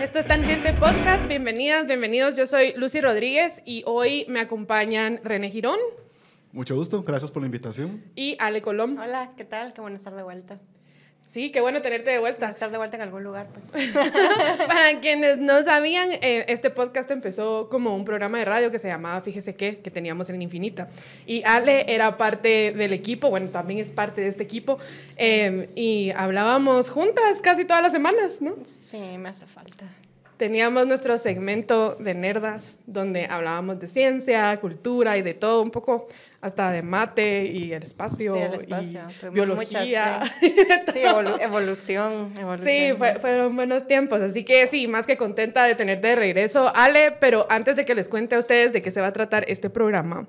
Esto es Tangente Podcast. Bienvenidas, bienvenidos. Yo soy Lucy Rodríguez y hoy me acompañan René Girón. Mucho gusto, gracias por la invitación. Y Ale Colón. Hola, ¿qué tal? Qué bueno estar de vuelta. Sí, qué bueno tenerte de vuelta. Estar de vuelta en algún lugar, pues. Para quienes no sabían, eh, este podcast empezó como un programa de radio que se llamaba Fíjese qué, que teníamos en Infinita. Y Ale era parte del equipo, bueno, también es parte de este equipo. Eh, y hablábamos juntas casi todas las semanas, ¿no? Sí, me hace falta. Teníamos nuestro segmento de nerdas, donde hablábamos de ciencia, cultura y de todo un poco, hasta de mate y el espacio, Sí, el espacio. y biología. muchas, Sí, evolu- evolución, evolución. Sí, fue- fueron buenos tiempos, así que sí, más que contenta de tenerte de regreso, Ale, pero antes de que les cuente a ustedes de qué se va a tratar este programa,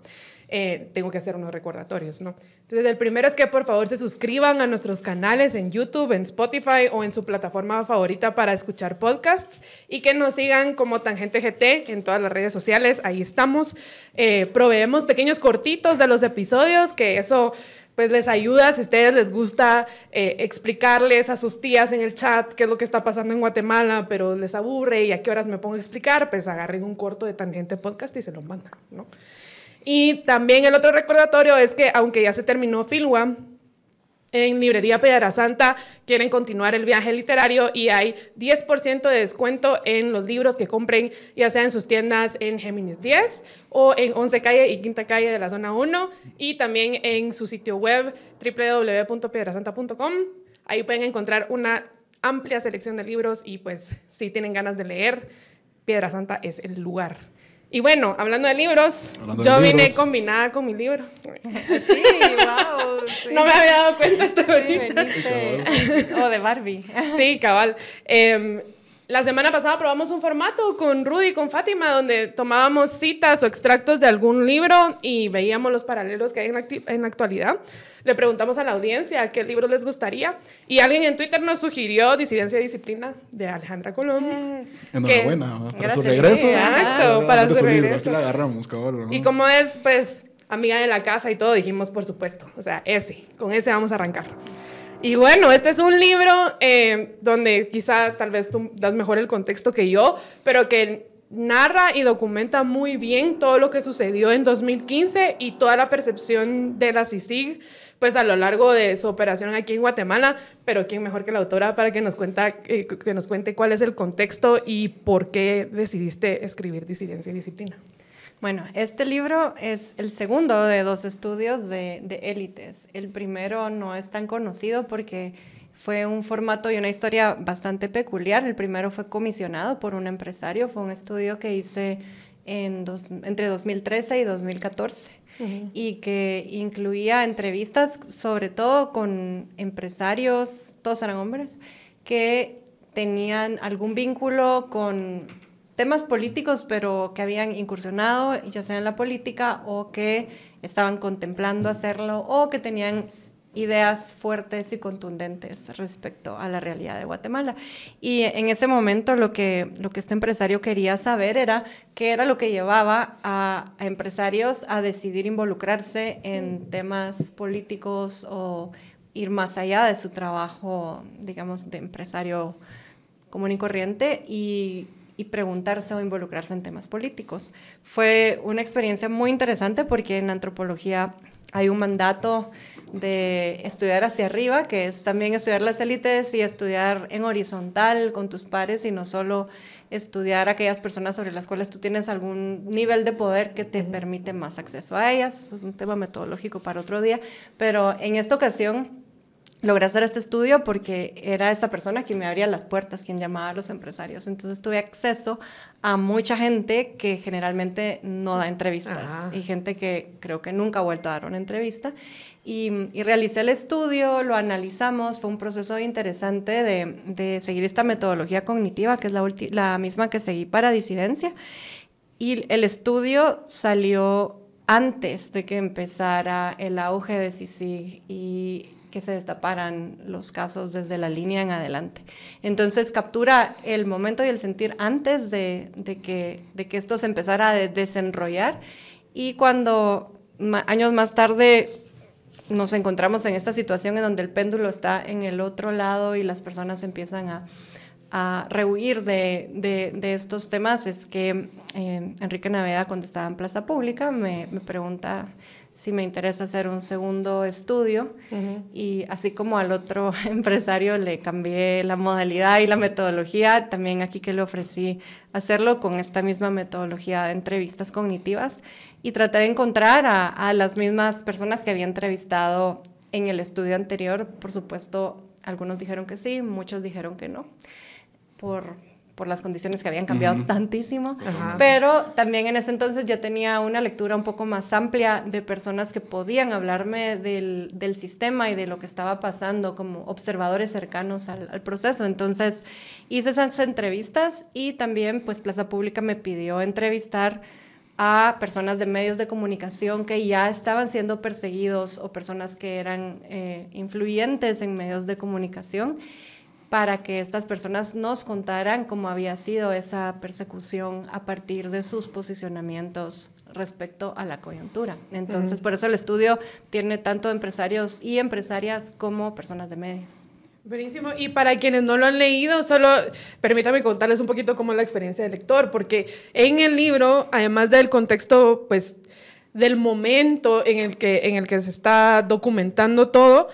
eh, tengo que hacer unos recordatorios, ¿no? Entonces, el primero es que por favor se suscriban a nuestros canales en YouTube, en Spotify o en su plataforma favorita para escuchar podcasts y que nos sigan como Tangente GT en todas las redes sociales, ahí estamos. Eh, proveemos pequeños cortitos de los episodios, que eso pues les ayuda si a ustedes les gusta eh, explicarles a sus tías en el chat qué es lo que está pasando en Guatemala, pero les aburre y a qué horas me pongo a explicar, pues agarren un corto de Tangente Podcast y se lo mandan, ¿no? Y también el otro recordatorio es que aunque ya se terminó Filwa, en Librería Piedra Santa quieren continuar el viaje literario y hay 10% de descuento en los libros que compren, ya sea en sus tiendas en Géminis 10 o en 11 Calle y Quinta Calle de la Zona 1 y también en su sitio web www.piedrasanta.com. Ahí pueden encontrar una amplia selección de libros y pues si tienen ganas de leer, Piedra Santa es el lugar. Y bueno, hablando de libros, Hablando de yo vine libros. combinada con mi libro. Sí, wow. sí. No me había dado cuenta hasta Sí, ahorita. veniste. O de Barbie. Sí, cabal. Em, la semana pasada probamos un formato con Rudy y con Fátima donde tomábamos citas o extractos de algún libro y veíamos los paralelos que hay en la, en la actualidad. Le preguntamos a la audiencia qué libros les gustaría y alguien en Twitter nos sugirió Disidencia y Disciplina de Alejandra Colón. Enhorabuena ¿va? para Gracias, su regreso. exacto, Ah, para su libro, regreso. Aquí la agarramos, cabrón. ¿no? Y como es, pues, amiga de la casa y todo, dijimos, por supuesto, o sea, ese, con ese vamos a arrancar. Y bueno, este es un libro eh, donde quizá tal vez tú das mejor el contexto que yo, pero que narra y documenta muy bien todo lo que sucedió en 2015 y toda la percepción de la CICIG, pues a lo largo de su operación aquí en Guatemala, pero quién mejor que la autora para que nos, cuenta, eh, que nos cuente cuál es el contexto y por qué decidiste escribir Disidencia y Disciplina. Bueno, este libro es el segundo de dos estudios de, de élites. El primero no es tan conocido porque fue un formato y una historia bastante peculiar. El primero fue comisionado por un empresario, fue un estudio que hice en dos- entre 2013 y 2014 y que incluía entrevistas sobre todo con empresarios, todos eran hombres, que tenían algún vínculo con temas políticos, pero que habían incursionado ya sea en la política o que estaban contemplando hacerlo o que tenían ideas fuertes y contundentes respecto a la realidad de Guatemala. Y en ese momento lo que, lo que este empresario quería saber era qué era lo que llevaba a, a empresarios a decidir involucrarse en temas políticos o ir más allá de su trabajo, digamos, de empresario común y corriente y, y preguntarse o involucrarse en temas políticos. Fue una experiencia muy interesante porque en antropología hay un mandato de estudiar hacia arriba, que es también estudiar las élites y estudiar en horizontal con tus pares y no solo estudiar aquellas personas sobre las cuales tú tienes algún nivel de poder que te permite más acceso a ellas. Es un tema metodológico para otro día, pero en esta ocasión logré hacer este estudio porque era esa persona quien me abría las puertas, quien llamaba a los empresarios. Entonces tuve acceso a mucha gente que generalmente no da entrevistas Ajá. y gente que creo que nunca ha vuelto a dar una entrevista. Y, y realicé el estudio, lo analizamos, fue un proceso interesante de, de seguir esta metodología cognitiva, que es la, misma que seguí para disidencia. Y el estudio salió antes de que empezara el auge de CICIG y que se destaparan los casos desde la línea en adelante. Entonces captura el momento y el sentir antes de, de que, de que esto se empezara a de- desenrollar y cuando años más tarde nos encontramos en esta situación en donde el péndulo está en el otro lado y las personas empiezan a, a rehuir de, de, estos temas, es que eh, Enrique Naveda, cuando estaba en Plaza Pública, me pregunta si me interesa hacer un segundo estudio. Y así como al otro empresario le cambié la modalidad y la metodología, también aquí que le ofrecí hacerlo con esta misma metodología de entrevistas cognitivas. Y traté de encontrar a, a las mismas personas que había entrevistado en el estudio anterior. Por supuesto, algunos dijeron que sí, muchos dijeron que no, por por las condiciones que habían cambiado tantísimo, pero también en ese entonces yo tenía una lectura un poco más amplia de personas que podían hablarme del, del sistema y de lo que estaba pasando como observadores cercanos al, al, proceso. Entonces hice esas entrevistas y también pues Plaza Pública me pidió entrevistar a personas de medios de comunicación que ya estaban siendo perseguidos o personas que eran eh, influyentes en medios de comunicación para que estas personas nos contaran cómo había sido esa persecución a partir de sus posicionamientos respecto a la coyuntura. Entonces, por eso el estudio tiene tanto empresarios y empresarias como personas de medios. Buenísimo. Y para quienes no lo han leído, solo permítame contarles un poquito cómo es la experiencia del lector, porque en el libro, además del contexto, pues, del momento en el que, en el que se está documentando todo,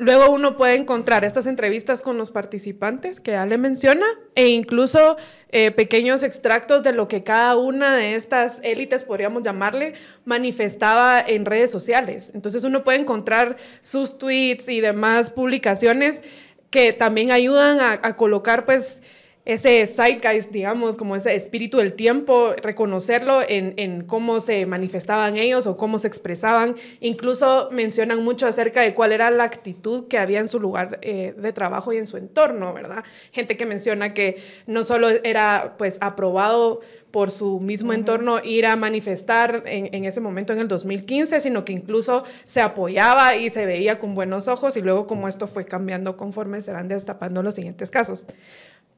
Luego uno puede encontrar estas entrevistas con los participantes que Ale menciona e incluso eh, pequeños extractos de lo que cada una de estas élites, podríamos llamarle, manifestaba en redes sociales. Entonces uno puede encontrar sus tweets y demás publicaciones que también ayudan a, a colocar pues ese zeitgeist, digamos, como ese espíritu del tiempo, reconocerlo en, en, cómo se manifestaban ellos o cómo se expresaban. Incluso mencionan mucho acerca de cuál era la actitud que había en su lugar eh, de trabajo y en su entorno, ¿verdad? Gente que menciona que no solo era pues aprobado por su mismo entorno ir a manifestar en, en, ese momento en el 2015, sino que incluso se apoyaba y se veía con buenos ojos y luego como esto fue cambiando conforme se van destapando los siguientes casos.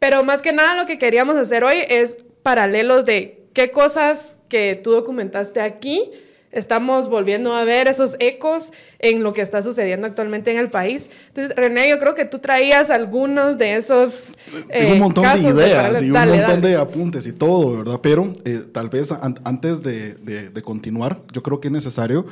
Pero más que nada lo que queríamos hacer hoy es paralelos de qué cosas que tú documentaste aquí estamos volviendo a ver esos ecos en lo que está sucediendo actualmente en el país. Entonces, René, yo creo que tú traías algunos de esos... Tengo un eh, montón de ideas y un montón de apuntes y todo, ¿verdad? Pero eh, tal vez antes de, de continuar, yo creo que es necesario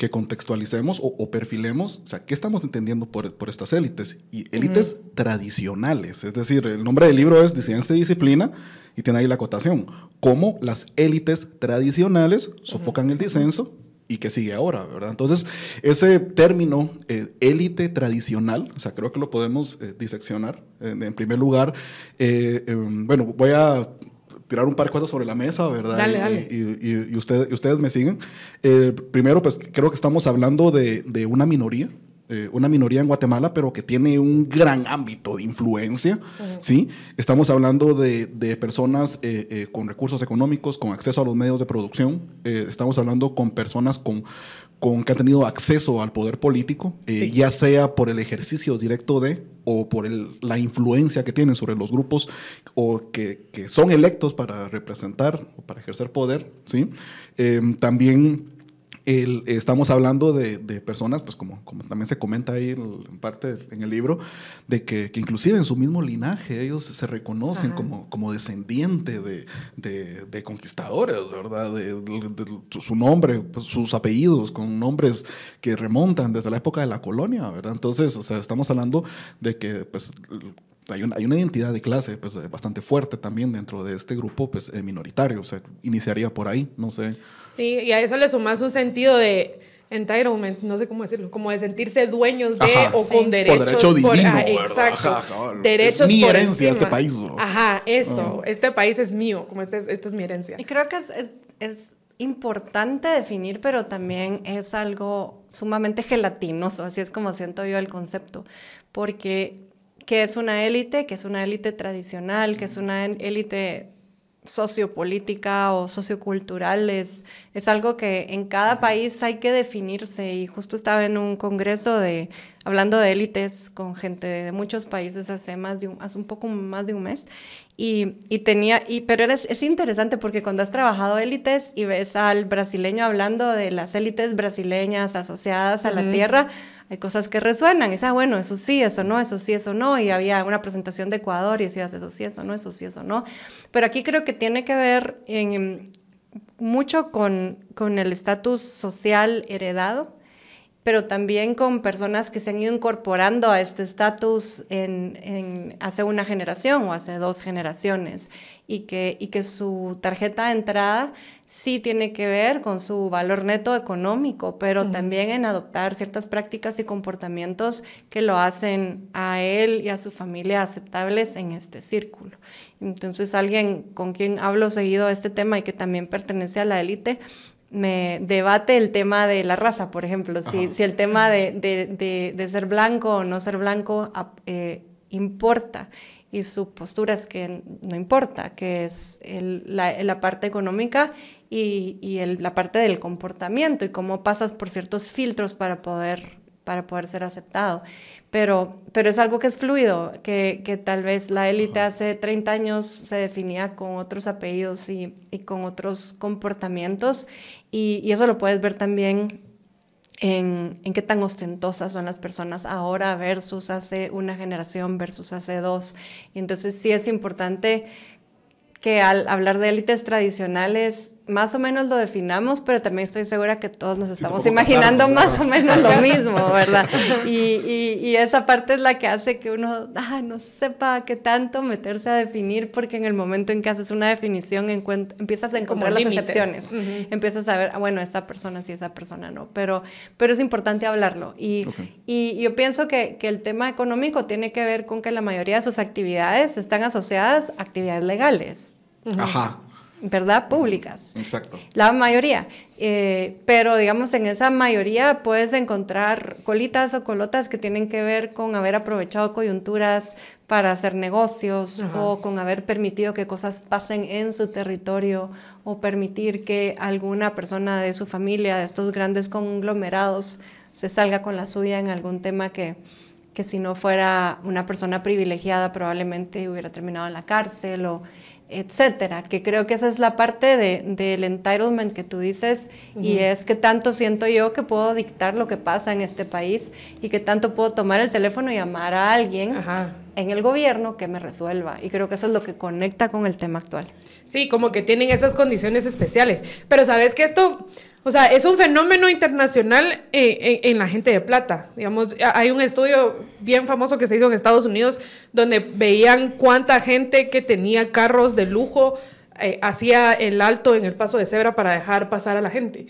que contextualicemos o, perfilemos, o sea, ¿qué estamos entendiendo por, por estas élites? Y élites tradicionales, es decir, el nombre del libro es Disidencia de Disciplina y tiene ahí la acotación, cómo las élites tradicionales sofocan el disenso y qué sigue ahora, ¿verdad? Entonces, ese término eh, élite tradicional, o sea, creo que lo podemos eh, diseccionar. en primer lugar, eh, em, bueno, voy a tirar un par de cosas sobre la mesa, ¿verdad? Dale, dale. Y, ustedes me siguen. Eh, primero, pues creo que estamos hablando de, de una minoría. Eh, una minoría en Guatemala, pero que tiene un gran ámbito de influencia, ¿sí? Estamos hablando de, de personas eh, con recursos económicos, con acceso a los medios de producción, estamos hablando con personas con, con, que han tenido acceso al poder político, ya sea por el ejercicio directo de o por la influencia que tienen sobre los grupos o que, son electos para representar o para ejercer poder, ¿sí? Em, también estamos hablando de, personas, pues como, como también se comenta ahí en parte en el libro, de que, que inclusive en su mismo linaje ellos se reconocen como, como descendiente de, de, conquistadores, ¿verdad? De, su nombre, pues, sus apellidos, con nombres que remontan desde la época de la colonia, ¿verdad? Entonces, o sea, estamos hablando de que, pues, hay una, hay una, identidad de clase pues, bastante fuerte también dentro de este grupo pues, eh, minoritario. O sea, iniciaría por ahí, no sé. Sí, y a eso le sumas un sentido de entitlement, no sé cómo decirlo, como de sentirse dueños de o con derechos. Por derecho divino, exacto. derechos es mi herencia este país. Ajá, eso. Ah. Este país es mío, como este, esta es mi herencia. Y creo que es, es, es importante definir, pero también es algo sumamente gelatinoso, así es como siento yo el concepto, porque que es una élite, que es una élite tradicional, que es una élite sociopolítica o sociocultural es, es algo que en cada país hay que definirse y justo estaba en un congreso de hablando de élites con gente de muchos países hace más de un, hace un poco más de un mes y, y tenía y pero es, es interesante porque cuando has trabajado élites y ves al brasileño hablando de las élites brasileñas asociadas a la tierra hay cosas que resuenan. Y dices, ah, bueno, eso sí, eso no, eso sí, eso no. Y había una presentación de Ecuador y decías, eso sí, eso no, eso sí, eso no. Pero aquí creo que tiene que ver mucho con, con el estatus social heredado pero también con personas que se han ido incorporando a este estatus en, en, hace una generación o hace dos generaciones y que, y que su tarjeta de entrada sí tiene que ver con su valor neto económico, pero también en adoptar ciertas prácticas y comportamientos que lo hacen a él y a su familia aceptables en este círculo. Entonces, alguien con quien hablo seguido de este tema y que también pertenece a la élite, me debate el tema de la raza, por ejemplo, si, si, el tema de, de, de, ser blanco o no ser blanco eh, importa. Y su postura es que no importa, que es el, la, la, parte económica y, y el, la parte del comportamiento y cómo pasas por ciertos filtros para poder, para poder ser aceptado. Pero, pero es algo que es fluido, que, que tal vez la élite hace 30 años se definía con otros apellidos y, y con otros comportamientos, y, y, eso lo puedes ver también en, en, qué tan ostentosas son las personas ahora versus hace una generación versus hace dos. Y entonces sí es importante que al hablar de élites tradicionales más o menos lo definamos, pero también estoy segura que todos nos estamos imaginando más o menos lo mismo, ¿verdad? Y, y, esa parte es la que hace que uno ah, no sepa qué tanto meterse a definir, porque en el momento en que haces una definición empiezas a encontrar las excepciones, empiezas a ver, ah, bueno, esa persona sí, esa persona no, pero, pero es importante hablarlo. Y, y yo pienso que, que el tema económico tiene que ver con que la mayoría de sus actividades están asociadas a actividades legales. Ajá. ¿Verdad? Públicas. Exacto. La mayoría. Eh, pero digamos, en esa mayoría puedes encontrar colitas o colotas que tienen que ver con haber aprovechado coyunturas para hacer negocios o con haber permitido que cosas pasen en su territorio o permitir que alguna persona de su familia, de estos grandes conglomerados, se salga con la suya en algún tema que, que si no fuera una persona privilegiada probablemente hubiera terminado en la cárcel o etcétera, que creo que esa es la parte de, del entitlement que tú dices y es que tanto siento yo que puedo dictar lo que pasa en este país y que tanto puedo tomar el teléfono y llamar a alguien en el gobierno que me resuelva. Y creo que eso es lo que conecta con el tema actual. Sí, como que tienen esas condiciones especiales, pero sabes que esto o sea, es un fenómeno internacional eh, en, la gente de plata. Digamos, hay un estudio bien famoso que se hizo en Estados Unidos donde veían cuánta gente que tenía carros de lujo eh, hacía el alto en el paso de cebra para dejar pasar a la gente.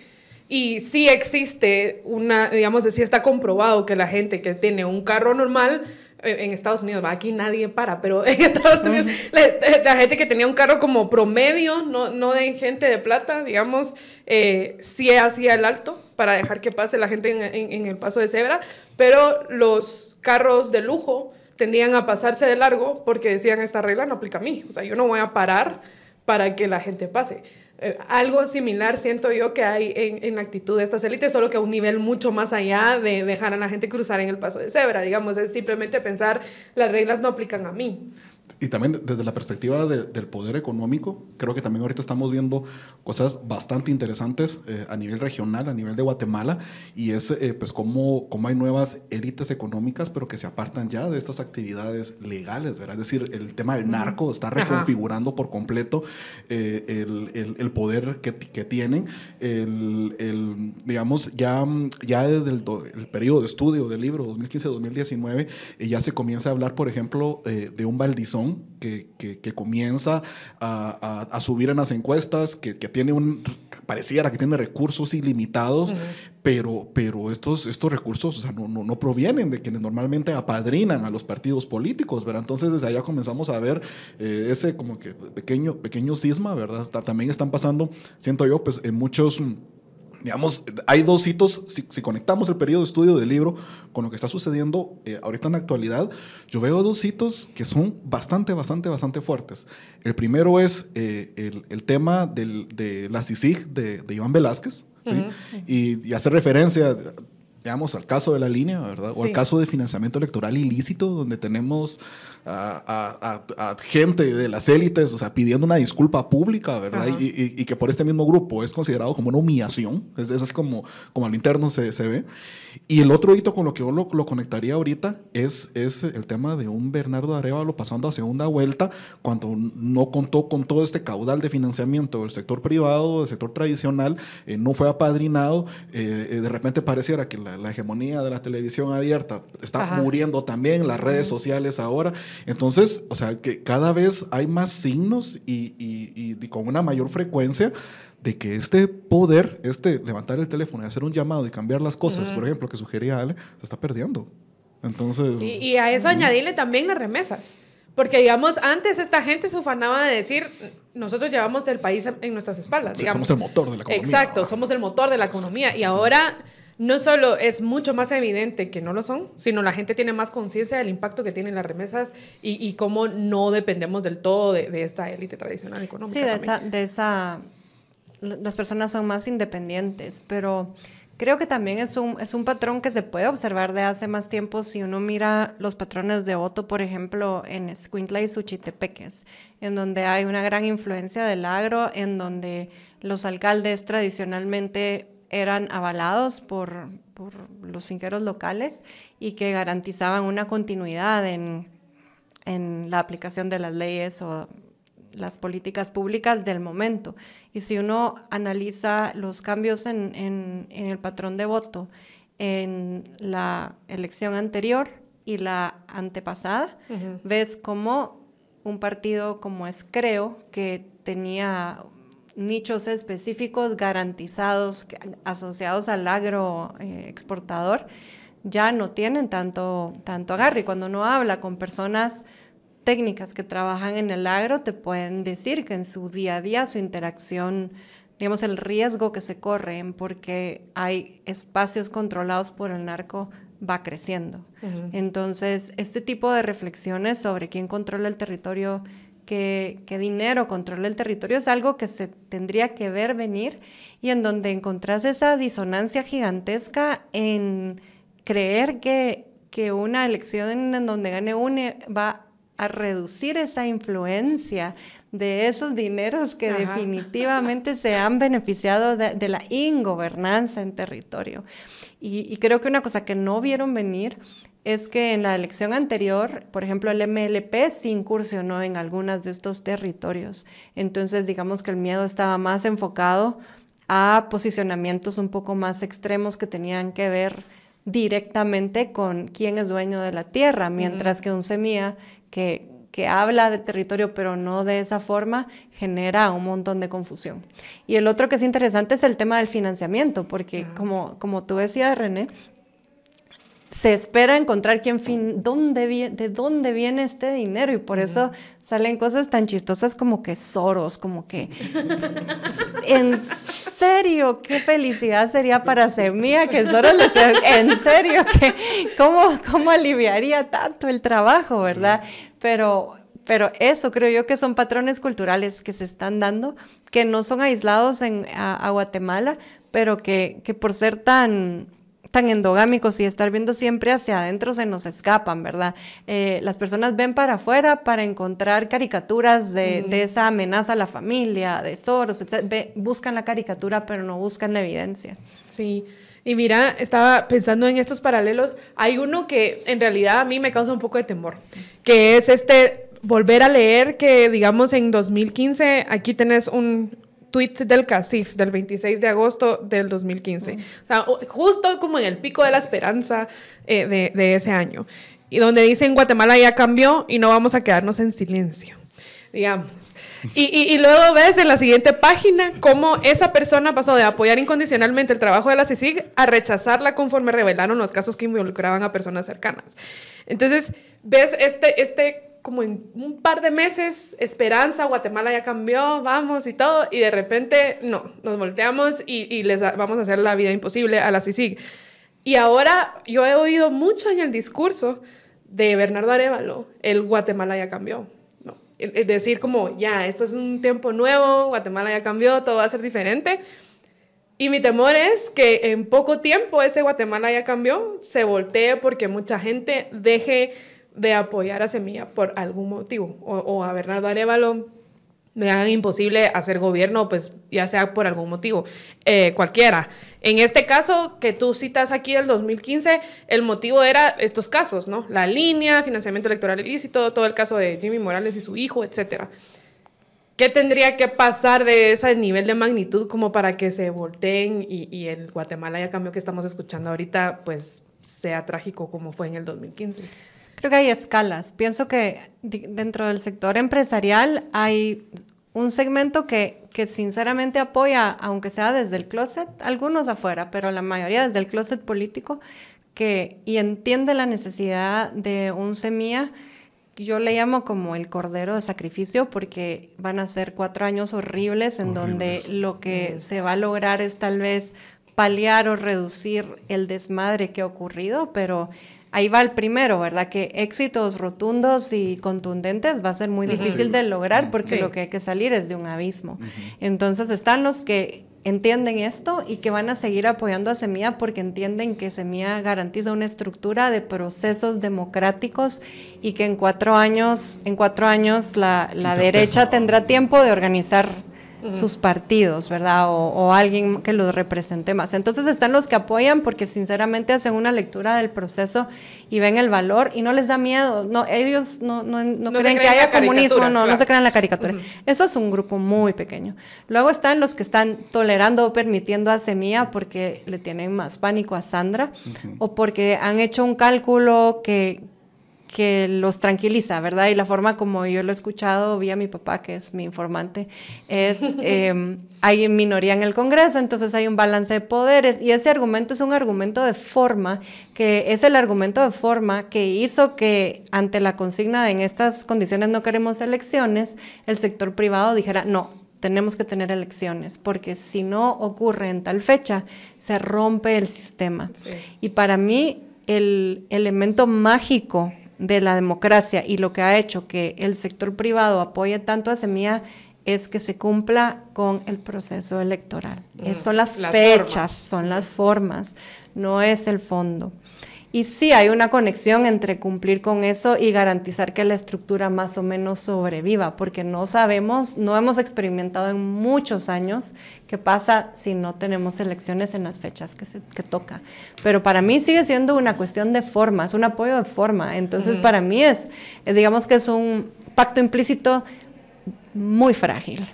Y sí existe una, digamos, sí está comprobado que la gente que tiene un carro normal en Estados Unidos, aquí nadie para, pero en Estados Unidos la, gente que tenía un carro como promedio, no, no de gente de plata, digamos, eh, sí hacía el alto para dejar que pase la gente en, en, el paso de cebra, pero los carros de lujo tendían a pasarse de largo porque decían esta regla no aplica a mí, o sea, yo no voy a parar para que la gente pase. Eh, algo similar siento yo que hay en, en, la actitud de estas élites, solo que a un nivel mucho más allá de dejar a la gente cruzar en el paso de cebra, digamos, es simplemente pensar las reglas no aplican a mí. Y también desde la perspectiva del poder económico, creo que también ahorita estamos viendo cosas bastante interesantes eh, a nivel regional, a nivel de Guatemala, y es eh, pues cómo, cómo, hay nuevas élites económicas, pero que se apartan ya de estas actividades legales, ¿verdad? Es decir, el tema del narco está reconfigurando por completo eh, el, el, el, poder que, que tienen. El, el, digamos, ya, ya desde el, el, periodo de estudio del libro 2015-2019, ya se comienza a hablar, por ejemplo, de un baldizón que, que, comienza a, a, subir en las encuestas, que, que, tiene un, pareciera que tiene recursos ilimitados, pero, pero estos, estos recursos o sea, no, no, no, provienen de quienes normalmente apadrinan a los partidos políticos, ¿verdad? Entonces desde allá comenzamos a ver eh, ese como que pequeño, pequeño cisma, ¿verdad? También están pasando, siento yo, pues en muchos Digamos, hay dos hitos, si, si, conectamos el periodo de estudio del libro con lo que está sucediendo eh, ahorita en la actualidad, yo veo dos hitos que son bastante, bastante, bastante fuertes. El primero es eh, el, el, tema del, de la CICIG de, de Iván Velázquez, ¿sí? Uh -huh. y, y, hace referencia digamos, al caso de la línea, ¿verdad? O sí. al caso de financiamiento electoral ilícito, donde tenemos a, a, a, gente de las élites, o sea, pidiendo una disculpa pública, ¿verdad? Y, y, y, que por este mismo grupo es considerado como una humillación, es, es así como, como al interno se, se ve. Y el otro hito con lo que yo lo, lo, conectaría ahorita es, es el tema de un Bernardo Arevalo pasando a segunda vuelta cuando no contó con todo este caudal de financiamiento del sector privado, del sector tradicional, eh, no fue apadrinado, eh, de repente pareciera que la, la, hegemonía de la televisión abierta está Ajá. muriendo también, las redes sociales ahora. Entonces, o sea, que cada vez hay más signos y, y, y, y con una mayor frecuencia de que este poder, este levantar el teléfono y hacer un llamado y cambiar las cosas, uh -huh. por ejemplo, que sugería Ale, se está perdiendo. Entonces. Sí, y a eso uh -huh. añadirle también las remesas. Porque, digamos, antes esta gente se ufanaba de decir, nosotros llevamos el país en nuestras espaldas. Sí, digamos. somos el motor de la economía. Exacto, somos el motor de la economía. Y ahora no solo es mucho más evidente que no lo son, sino la gente tiene más conciencia del impacto que tienen las remesas y, y, cómo no dependemos del todo de, de esta élite tradicional económica. Sí, de esa, de esa, las personas son más independientes, pero creo que también es un, es un patrón que se puede observar de hace más tiempo si uno mira los patrones de voto, por ejemplo, en Escuintla y Suchitepeques, en donde hay una gran influencia del agro, en donde los alcaldes tradicionalmente eran avalados por, por los finqueros locales y que garantizaban una continuidad en, en la aplicación de las leyes o las políticas públicas del momento. Y si uno analiza los cambios en, en, en, el patrón de voto en la elección anterior y la antepasada, uh -huh. ves como un partido como es Creo, que tenía nichos específicos garantizados asociados al agro eh, exportador, ya no tienen tanto, tanto agarre. Y cuando uno habla con personas técnicas que trabajan en el agro, te pueden decir que en su día a día su interacción, digamos, el riesgo que se corre porque hay espacios controlados por el narco va creciendo. Uh -huh. Entonces, este tipo de reflexiones sobre quién controla el territorio qué, qué, dinero controla el territorio es algo que se tendría que ver venir y en donde encontrás esa disonancia gigantesca en creer que, que una elección en donde gane UNE va a reducir esa influencia de esos dineros que Ajá. definitivamente se han beneficiado de, de, la ingobernanza en territorio. Y, y creo que una cosa que no vieron venir es que en la elección anterior, por ejemplo, el MLP sí incursionó en algunos de estos territorios. Entonces, digamos que el miedo estaba más enfocado a posicionamientos un poco más extremos que tenían que ver directamente con quién es dueño de la tierra, mientras uh -huh. que un semilla que, que habla de territorio pero no de esa forma genera un montón de confusión. Y el otro que es interesante es el tema del financiamiento, porque uh -huh. como, como tú decías, René, se espera encontrar quién fin, dónde viene, de dónde viene este dinero. Y por eso salen cosas tan chistosas como que Soros, como que en serio, qué felicidad sería para Semilla que Soros le sea, en serio, que cómo, cómo aliviaría tanto el trabajo, ¿verdad? Pero pero eso creo yo que son patrones culturales que se están dando, que no son aislados en, a, a Guatemala, pero que, que por ser tan tan endogámicos y estar viendo siempre hacia adentro se nos escapan, ¿verdad? Eh, las personas ven para afuera para encontrar caricaturas de, mm. de esa amenaza a la familia, de Soros, etc. Ve, buscan la caricatura pero no buscan la evidencia. Sí. Y mira, estaba pensando en estos paralelos. Hay uno que en realidad a mí me causa un poco de temor, que es este volver a leer que, digamos, en 2015, aquí tenés un, tweet del CACIF del 26 de agosto del 2015. Mm. O sea, justo como en el pico de la esperanza eh, de, de, ese año. Y donde dicen Guatemala ya cambió y no vamos a quedarnos en silencio, digamos. Y, y, y, luego ves en la siguiente página cómo esa persona pasó de apoyar incondicionalmente el trabajo de la CICIG a rechazarla conforme revelaron los casos que involucraban a personas cercanas. Entonces, ves este, este como en un par de meses, esperanza, Guatemala ya cambió, vamos y todo, y de repente, no, nos volteamos y, y les vamos a hacer la vida imposible a la CICIG. Y ahora yo he oído mucho en el discurso de Bernardo Arevalo, el Guatemala ya cambió. No, es decir, como ya, esto es un tiempo nuevo, Guatemala ya cambió, todo va a ser diferente. Y mi temor es que en poco tiempo ese Guatemala ya cambió, se voltee porque mucha gente deje de apoyar a Semilla por algún motivo, o, a Bernardo Arevalo me hagan imposible hacer gobierno, pues ya sea por algún motivo, eh, cualquiera. En este caso que tú citas aquí del 2015, el motivo era estos casos, ¿no? La línea, financiamiento electoral ilícito, todo el caso de Jimmy Morales y su hijo, etcétera. ¿Qué tendría que pasar de ese nivel de magnitud como para que se volteen y, y el Guatemala ya cambio que estamos escuchando ahorita, pues sea trágico como fue en el 2015? Creo que hay escalas. Pienso que dentro del sector empresarial hay un segmento que, que sinceramente apoya, aunque sea desde el closet, algunos afuera, pero la mayoría desde el closet político, que, y entiende la necesidad de un semilla. Yo le llamo como el cordero de sacrificio porque van a ser cuatro años horribles en horribles. donde lo que se va a lograr es tal vez paliar o reducir el desmadre que ha ocurrido, pero ahí va el primero, ¿verdad? Que éxitos rotundos y contundentes va a ser muy difícil de lograr porque sí. lo que hay que salir es de un abismo. Uh -huh. Entonces están los que entienden esto y que van a seguir apoyando a Semilla porque entienden que Semilla garantiza una estructura de procesos democráticos y que en cuatro años, en cuatro años la, la derecha tendrá tiempo de organizar sus partidos, ¿verdad? O, o, alguien que los represente más. Entonces están los que apoyan porque sinceramente hacen una lectura del proceso y ven el valor y no les da miedo. No, ellos no, no, no, no creen que haya comunismo, no, claro. no se creen en la caricatura. Eso es un grupo muy pequeño. Luego están los que están tolerando o permitiendo a Semilla porque le tienen más pánico a Sandra o porque han hecho un cálculo que que los tranquiliza, ¿verdad? Y la forma como yo lo he escuchado vía mi papá, que es mi informante, es eh, hay minoría en el Congreso, entonces hay un balance de poderes y ese argumento es un argumento de forma, que es el argumento de forma que hizo que ante la consigna de en estas condiciones no queremos elecciones, el sector privado dijera, no, tenemos que tener elecciones, porque si no ocurre en tal fecha, se rompe el sistema. Sí. Y para mí, el elemento mágico de la democracia y lo que ha hecho que el sector privado apoye tanto a Semilla es que se cumpla con el proceso electoral. Mm, son las, las fechas, formas. son las formas, no es el fondo. Y sí hay una conexión entre cumplir con eso y garantizar que la estructura más o menos sobreviva, porque no sabemos, no hemos experimentado en muchos años qué pasa si no tenemos elecciones en las fechas que, se, que toca. Pero para mí sigue siendo una cuestión de forma, es un apoyo de forma. Entonces, para mí es, digamos que es un pacto implícito muy frágil.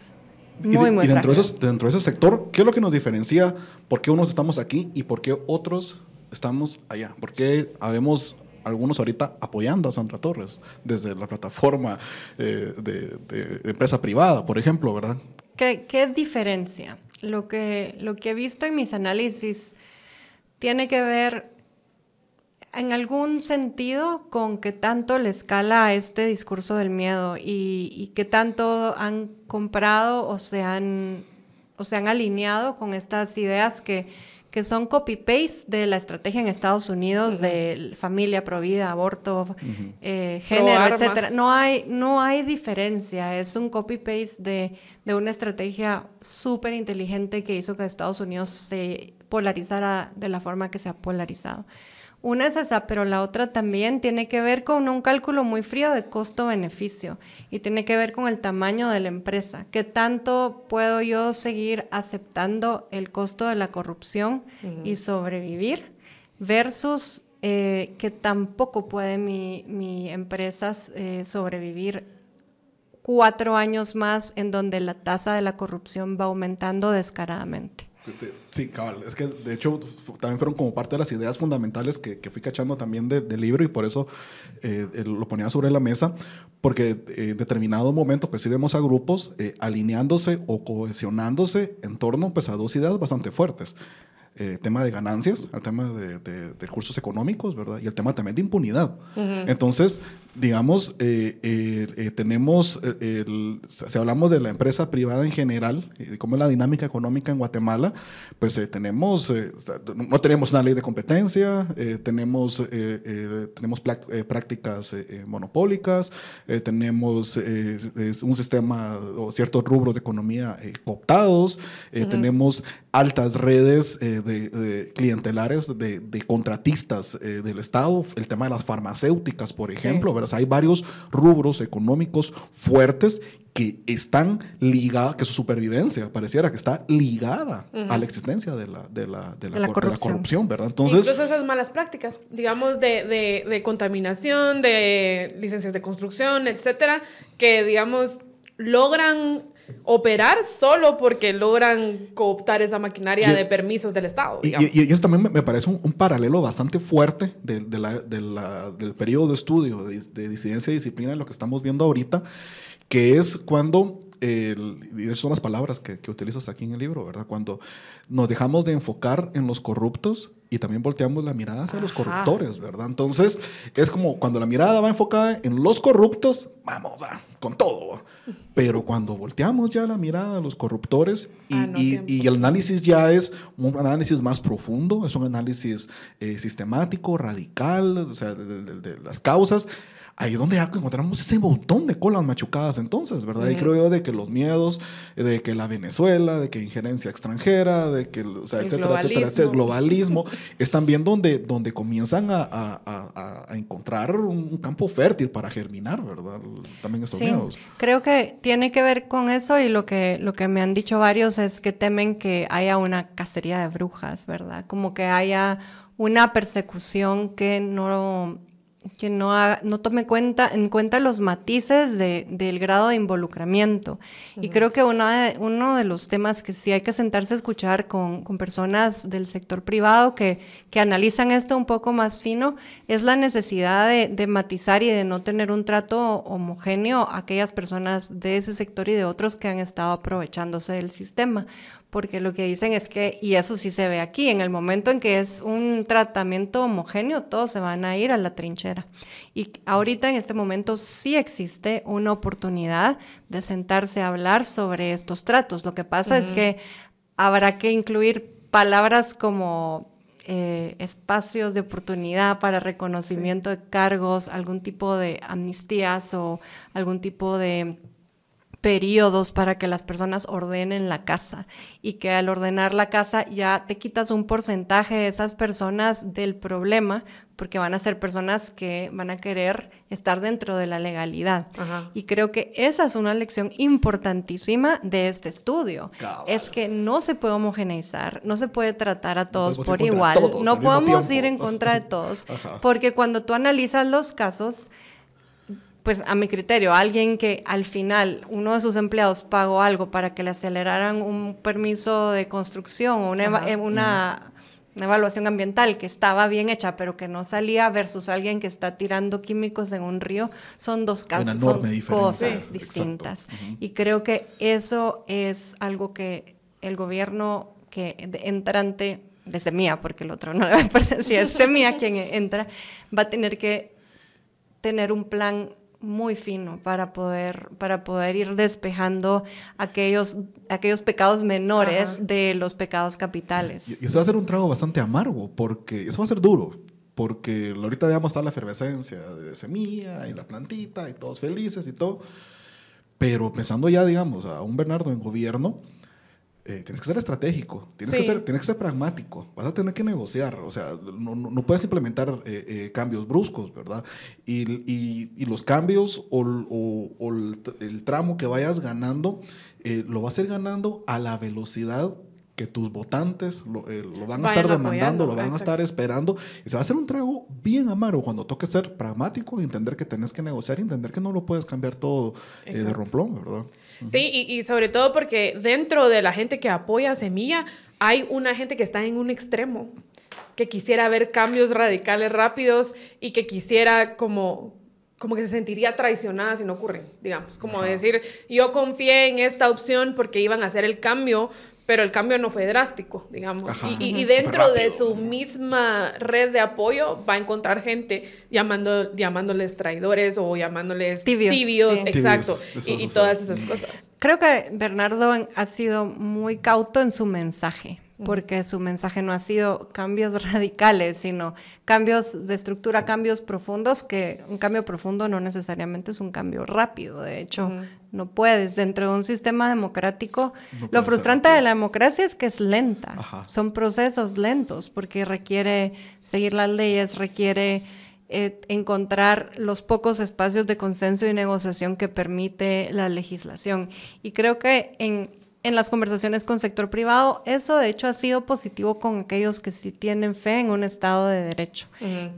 Muy, y, muy y dentro, frágil. De esos, dentro de ese sector, ¿qué es lo que nos diferencia? ¿Por qué unos estamos aquí y por qué otros estamos allá? ¿Por qué habemos algunos ahorita apoyando a Sandra Torres desde la plataforma eh, de, de, empresa privada, por ejemplo, ¿verdad? ¿Qué, qué diferencia? Lo que, lo que he visto en mis análisis tiene que ver en algún sentido con que tanto le escala este discurso del miedo y, y que tanto han comprado o se han, o se han alineado con estas ideas que que son copy-paste de la estrategia en Estados Unidos uh -huh. de familia, provida, aborto, uh -huh. eh, género, etcétera. No hay, no hay diferencia, es un copy-paste de, de una estrategia súper inteligente que hizo que Estados Unidos se polarizara de la forma que se ha polarizado. Una es esa, pero la otra también tiene que ver con un cálculo muy frío de costo-beneficio y tiene que ver con el tamaño de la empresa. ¿Qué tanto puedo yo seguir aceptando el costo de la corrupción uh -huh. y sobrevivir versus eh, que tampoco puede mi, mi empresa eh, sobrevivir cuatro años más en donde la tasa de la corrupción va aumentando descaradamente? Sí, cabal. Es que de hecho también fueron como parte de las ideas fundamentales que, que fui cachando también del de libro y por eso eh, lo ponía sobre la mesa, porque eh, en determinado momento pues sí vemos a grupos eh, alineándose o cohesionándose en torno pues, a dos ideas bastante fuertes. Eh, tema de ganancias, el tema de, de, de, recursos económicos, ¿verdad? Y el tema también de impunidad. Uh -huh. Entonces, digamos, eh, eh, eh, tenemos, el, si hablamos de la empresa privada en general, y de cómo es la dinámica económica en Guatemala, pues tenemos, no tenemos una ley de competencia, tenemos, tenemos prácticas monopólicas, tenemos un sistema o ciertos rubros de economía cooptados, tenemos altas redes de, clientelares de, de contratistas del Estado, el tema de las farmacéuticas, por ejemplo, ¿verdad? Hay varios rubros económicos fuertes que están ligados, que su supervivencia pareciera que está ligada a la existencia de la, de la, de la, corrupción. ¿verdad? Entonces, Incluso esas malas prácticas, digamos, de, de, de contaminación, de licencias de construcción, etcétera, que, digamos, logran operar solo porque logran cooptar esa maquinaria de permisos del Estado. Y, y, eso también me, parece un, paralelo bastante fuerte de, de la, del periodo de estudio de, disidencia y disciplina, de lo que estamos viendo ahorita, que es cuando y esas son las palabras que, que, utilizas aquí en el libro, ¿verdad? Cuando nos dejamos de enfocar en los corruptos y también volteamos la mirada hacia los corruptores, ¿verdad? Entonces, es como cuando la mirada va enfocada en los corruptos, vamos, va, con todo. Pero cuando volteamos ya la mirada a los corruptores y, ah, y, el análisis ya es un análisis más profundo, es un análisis eh, sistemático, radical, o sea, de las causas, ahí es donde ya encontramos ese montón de colas machucadas entonces, ¿verdad? Y creo yo de que los miedos, de que la Venezuela, de que injerencia extranjera, de que, o sea, etcétera, etcétera, etcétera, globalismo, es también donde, donde comienzan a, a, a, encontrar un campo fértil para germinar, ¿verdad? También estos sí, miedos. Creo que tiene que ver con eso y lo que, lo que me han dicho varios es que temen que haya una cacería de brujas, ¿verdad? Como que haya una persecución que no que no, no tome cuenta, en cuenta los matices de, del grado de involucramiento. Y creo que uno de, uno de los temas que sí hay que sentarse a escuchar con, con personas del sector privado que, que, analizan esto un poco más fino es la necesidad de, de, matizar y de no tener un trato homogéneo a aquellas personas de ese sector y de otros que han estado aprovechándose del sistema porque lo que dicen es que, y eso sí se ve aquí, en el momento en que es un tratamiento homogéneo, todos se van a ir a la trinchera. Y ahorita en este momento sí existe una oportunidad de sentarse a hablar sobre estos tratos. Lo que pasa es que habrá que incluir palabras como eh, espacios de oportunidad para reconocimiento de cargos, algún tipo de amnistías o algún tipo de periodos para que las personas ordenen la casa y que al ordenar la casa ya te quitas un porcentaje de esas personas del problema porque van a ser personas que van a querer estar dentro de la legalidad. Y creo que esa es una lección importantísima de este estudio. Es que no se puede homogeneizar, no se puede tratar a todos por igual, no podemos ir en contra de todos, porque cuando tú analizas los casos, pues a mi criterio, alguien que al final uno de sus empleados pagó algo para que le aceleraran un permiso de construcción o una, una, evaluación ambiental que estaba bien hecha pero que no salía versus alguien que está tirando químicos en un río, son dos casos, son cosas distintas. Y creo que eso es algo que el gobierno que entrante de Semilla, porque el otro no le va a pertenecer, es Semilla quien entra, va a tener que tener un plan muy fino para poder, para poder ir despejando aquellos, aquellos pecados menores de los pecados capitales. Y, eso va a ser un trago bastante amargo, porque eso va a ser duro, porque ahorita digamos está la efervescencia de semilla y la plantita y todos felices y todo, pero pensando ya, digamos, a un Bernardo en gobierno, eh, tienes que ser estratégico, tienes, que ser, tienes que ser pragmático, vas a tener que negociar, o sea, no, no, puedes implementar eh, eh, cambios bruscos, ¿verdad? Y, y, y los cambios o, o, o el, el, tramo que vayas ganando, lo vas a ir ganando a la velocidad que tus votantes lo, eh, lo van a estar demandando, lo van a estar esperando. Y se va a hacer un trago bien amargo cuando toque ser pragmático y entender que tenés que negociar y entender que no lo puedes cambiar todo eh, de romplón, ¿verdad? Sí, y, y, sobre todo porque dentro de la gente que apoya a Semilla hay una gente que está en un extremo, que quisiera ver cambios radicales rápidos y que quisiera como como que se sentiría traicionada si no ocurren, digamos, como decir, yo confié en esta opción porque iban a hacer el cambio, pero el cambio no fue drástico, digamos. Ajá. Y, y- y Ujú. dentro de su misma red de apoyo va a encontrar gente llamando, llamándoles traidores o llamándoles Tibios, sí. exacto, Tibios, eso y, todas esas cosas. Creo que Bernardo ha sido muy cauto en su mensaje, porque su mensaje no ha sido cambios radicales, sino cambios de estructura, cambios profundos, que un cambio profundo no necesariamente es un cambio rápido. De hecho, no puedes. Dentro de un sistema democrático, No lo frustrante de la democracia es que es lenta. Ajá. Son procesos lentos, porque requiere seguir las leyes, requiere eh, encontrar los pocos espacios de consenso y negociación que permite la legislación. Y creo que en, en las conversaciones con sector privado, eso de hecho ha sido positivo con aquellos que sí tienen fe en un Estado de Derecho,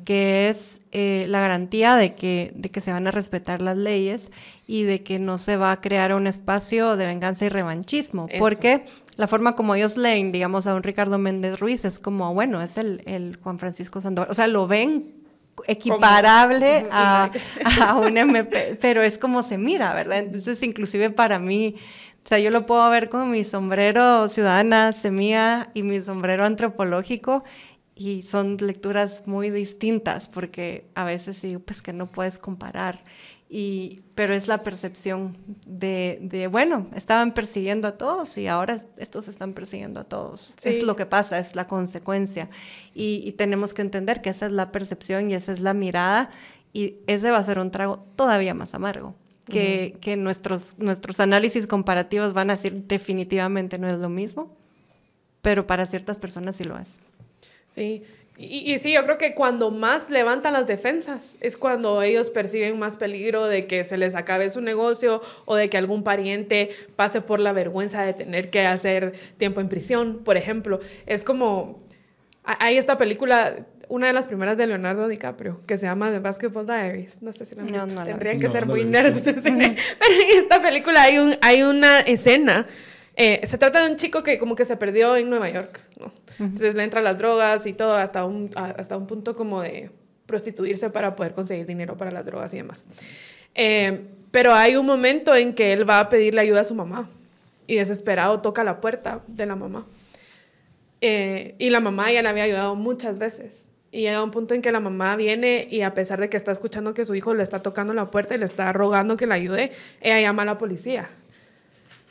que es eh, la garantía de que, de que se van a respetar las leyes y de que no se va a crear un espacio de venganza y revanchismo, Eso. porque la forma como ellos leen, digamos, a un Ricardo Méndez Ruiz es como, bueno, es el, el Juan Francisco Sandoval, o sea, lo ven equiparable a, a un MP, pero es como se mira, ¿verdad? Entonces, inclusive para mí, o sea, yo lo puedo ver con mi sombrero ciudadana, semilla, y mi sombrero antropológico, y son lecturas muy distintas, porque a veces digo, pues que no puedes comparar. Y, pero es la percepción de, de, bueno, estaban persiguiendo a todos y ahora es- estos están persiguiendo a todos. Sí. Es lo que pasa, es la consecuencia. Y, y tenemos que entender que esa es la percepción y esa es la mirada y ese va a ser un trago todavía más amargo. Que, que nuestros, nuestros análisis comparativos van a decir definitivamente no es lo mismo, pero para ciertas personas sí lo es. Sí, y, y sí, yo creo que cuando más levantan las defensas es cuando ellos perciben más peligro de que se les acabe su negocio o de que algún pariente pase por la vergüenza de tener que hacer tiempo en prisión, por ejemplo. Es como, ha- hay esta película, una de las primeras de Leonardo DiCaprio, que se llama The Basketball Diaries. No sé si la No, no. Tendrían que No, ser no muy nerds visto. de cine. Pero en esta película hay, un, hay una escena eh, se trata de un chico que como que se perdió en Nueva York, ¿no? Entonces le entra las drogas y todo hasta un, a- hasta un punto como de prostituirse para poder conseguir dinero para las drogas y demás. Eh, pero hay un momento en que él va a pedirle ayuda a su mamá y desesperado toca la puerta de la mamá. Eh, y la mamá ya le había ayudado muchas veces. Y llega un punto en que la mamá viene y a pesar de que está escuchando que su hijo le está tocando la puerta y le está rogando que le ayude, ella llama a la policía.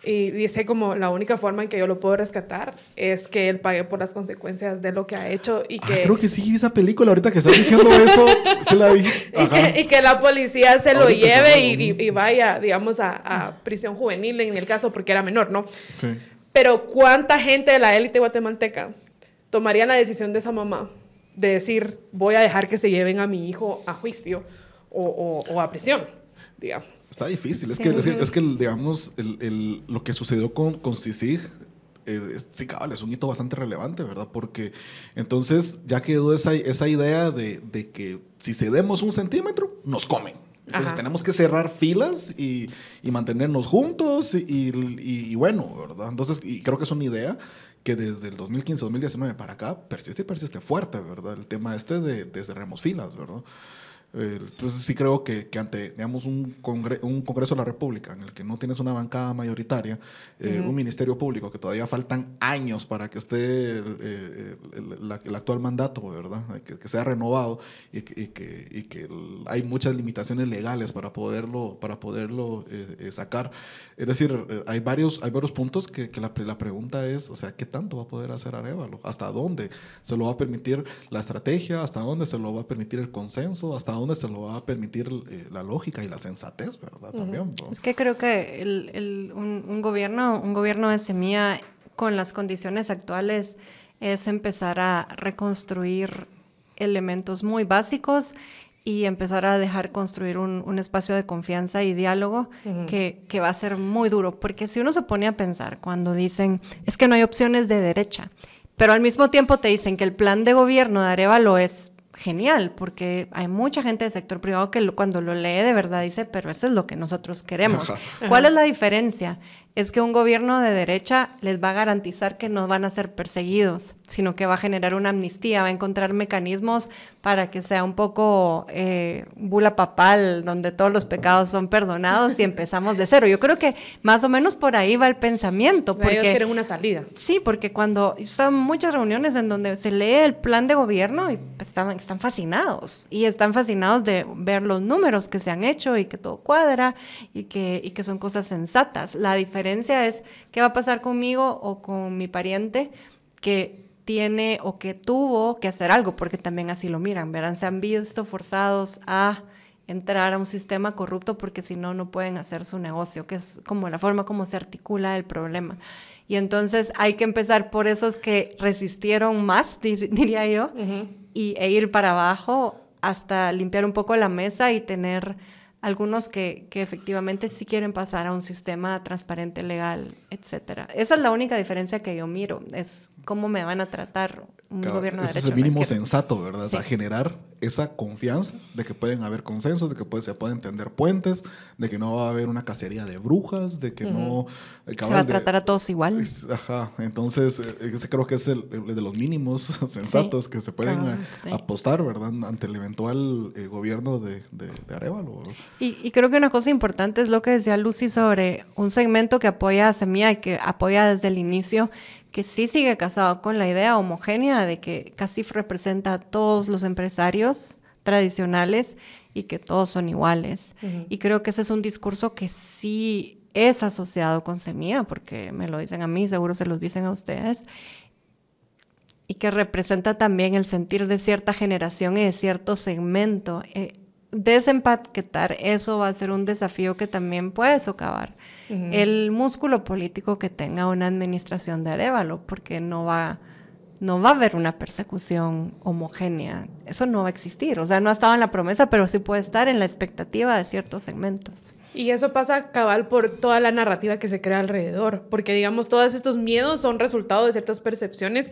Y dice como la única forma en que yo lo puedo rescatar es que él pague por las consecuencias de lo que ha hecho y Ah, que, creo que sí, vi esa película. Ahorita que estás diciendo eso, se la vi. y que, y que la policía se lo Ahorita lleve y, hablas, y- y vaya, digamos, a, a prisión juvenil en el caso porque era menor, ¿no? Sí. Pero ¿cuánta gente de la élite guatemalteca tomaría la decisión de esa mamá de decir, voy a dejar que se lleven a mi hijo a juicio o, o- o a prisión, digamos? Está difícil. Es Sí. que, es que, es que digamos, el, el- lo que sucedió con, con CICIG, eh, es- sí, cabal, es un hito bastante relevante, ¿verdad? Porque entonces ya quedó esa, esa idea de, de que si cedemos un centímetro, nos comen. Entonces Ajá. tenemos que cerrar filas y, y mantenernos juntos y, y- y bueno, ¿verdad? Entonces, y creo que es una idea que desde el 2015-2019 para acá persiste y persiste fuerte, ¿verdad? El tema este de, de cerremos filas, ¿verdad? Eh, Entonces sí creo que, que ante, digamos, un, congre- un Congreso de la República en el que no tienes una bancada mayoritaria, eh, un Ministerio Público que todavía faltan años para que esté el, eh, el- la- el actual mandato, ¿verdad? Que, que sea renovado y que, y que- y que el- hay muchas limitaciones legales para poderlo, para poderlo eh, eh, sacar. Es decir, eh, hay varios, hay varios puntos que, que la, la pregunta es, o sea, ¿qué tanto va a poder hacer Arevalo? ¿Hasta dónde se lo va a permitir la estrategia? ¿Hasta dónde se lo va a permitir el consenso? ¿Hasta dónde se lo va a permitir eh, la lógica y la sensatez, verdad? También, ¿no? Es que creo que el- el- un, un gobierno, un gobierno de semilla con las condiciones actuales es empezar a reconstruir elementos muy básicos y empezar a dejar construir un, un espacio de confianza y diálogo que, que va a ser muy duro. Porque si uno se pone a pensar cuando dicen, es que no hay opciones de derecha, pero al mismo tiempo te dicen que el plan de gobierno de Arevalo es genial, porque hay mucha gente del sector privado que lo- cuando lo lee de verdad dice, pero eso es lo que nosotros queremos. Ajá. ¿Cuál es la diferencia es que un gobierno de derecha les va a garantizar que no van a ser perseguidos, sino que va a generar una amnistía, va a encontrar mecanismos para que sea un poco eh, bula papal, donde todos los pecados son perdonados y empezamos de cero. Yo creo que más o menos por ahí va el pensamiento. porque, ellos quieren una salida. Sí, porque cuando están muchas reuniones en donde se lee el plan de gobierno y están, están fascinados y están fascinados de ver los números que se han hecho y que todo cuadra y que, y que son cosas sensatas. La diferencia es qué va a pasar conmigo o con mi pariente que tiene o que tuvo que hacer algo, porque también así lo miran, verán, se han visto forzados a entrar a un sistema corrupto porque si no, no pueden hacer su negocio, que es como la forma como se articula el problema. Y entonces hay que empezar por esos que resistieron más, diría yo, y, e ir para abajo hasta limpiar un poco la mesa y tener algunos que, que, efectivamente sí quieren pasar a un sistema transparente, legal, etcétera. Esa es la única diferencia que yo miro, es cómo me van a tratar un gobierno de Ese es el mínimo sensato, ¿verdad? O sea, generar esa confianza de que pueden haber consensos, de que se pueden tender puentes, de que no va a haber una cacería de brujas, de que no... Se va a tratar a todos igual. Ajá, entonces eh, ese creo que es el, de los mínimos sensatos que se pueden apostar, ¿verdad? Ante el eventual eh, gobierno de, de, Arevalo. Y, y, creo que una cosa importante es lo que decía Lucy sobre un segmento que apoya a Semilla y que apoya desde el inicio que sí sigue casado con la idea homogénea de que CACIF representa a todos los empresarios tradicionales y que todos son iguales. Y creo que ese es un discurso que sí es asociado con Semilla, porque me lo dicen a mí, seguro se los dicen a ustedes, y que representa también el sentir de cierta generación y de cierto segmento. Eh, desempaquetar eso va a ser un desafío que también puede socavar el músculo político que tenga una administración de Arevalo, porque no va, no va a haber una persecución homogénea. Eso no va a existir. O sea, no ha estado en la promesa, pero sí puede estar en la expectativa de ciertos segmentos. Y eso pasa cabal por toda la narrativa que se crea alrededor, porque digamos, todos estos miedos son resultado de ciertas percepciones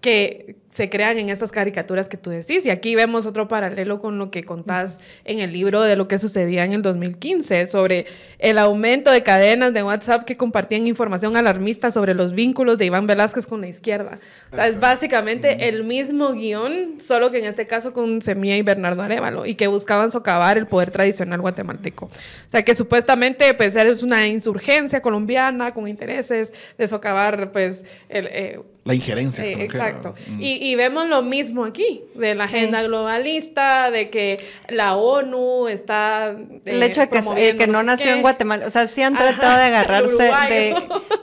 que se crean en estas caricaturas que tú decís. Y aquí vemos otro paralelo con lo que contás en el libro de lo que sucedía en el 2015 sobre el aumento de cadenas de WhatsApp que compartían información alarmista sobre los vínculos de Iván Velázquez con la izquierda. O sea, es básicamente el mismo guion, solo que en este caso con Semilla y Bernardo Arevalo, y que buscaban socavar el poder tradicional guatemalteco. O sea, que supuestamente pues es una insurgencia colombiana con intereses de socavar pues el... Eh, la injerencia. Sí, exacto. Mm. Y, y, vemos lo mismo aquí, de la agenda globalista, de que la ONU está... Eh, el hecho de que, eh, que no nació en Guatemala, o sea, sí han tratado de agarrarse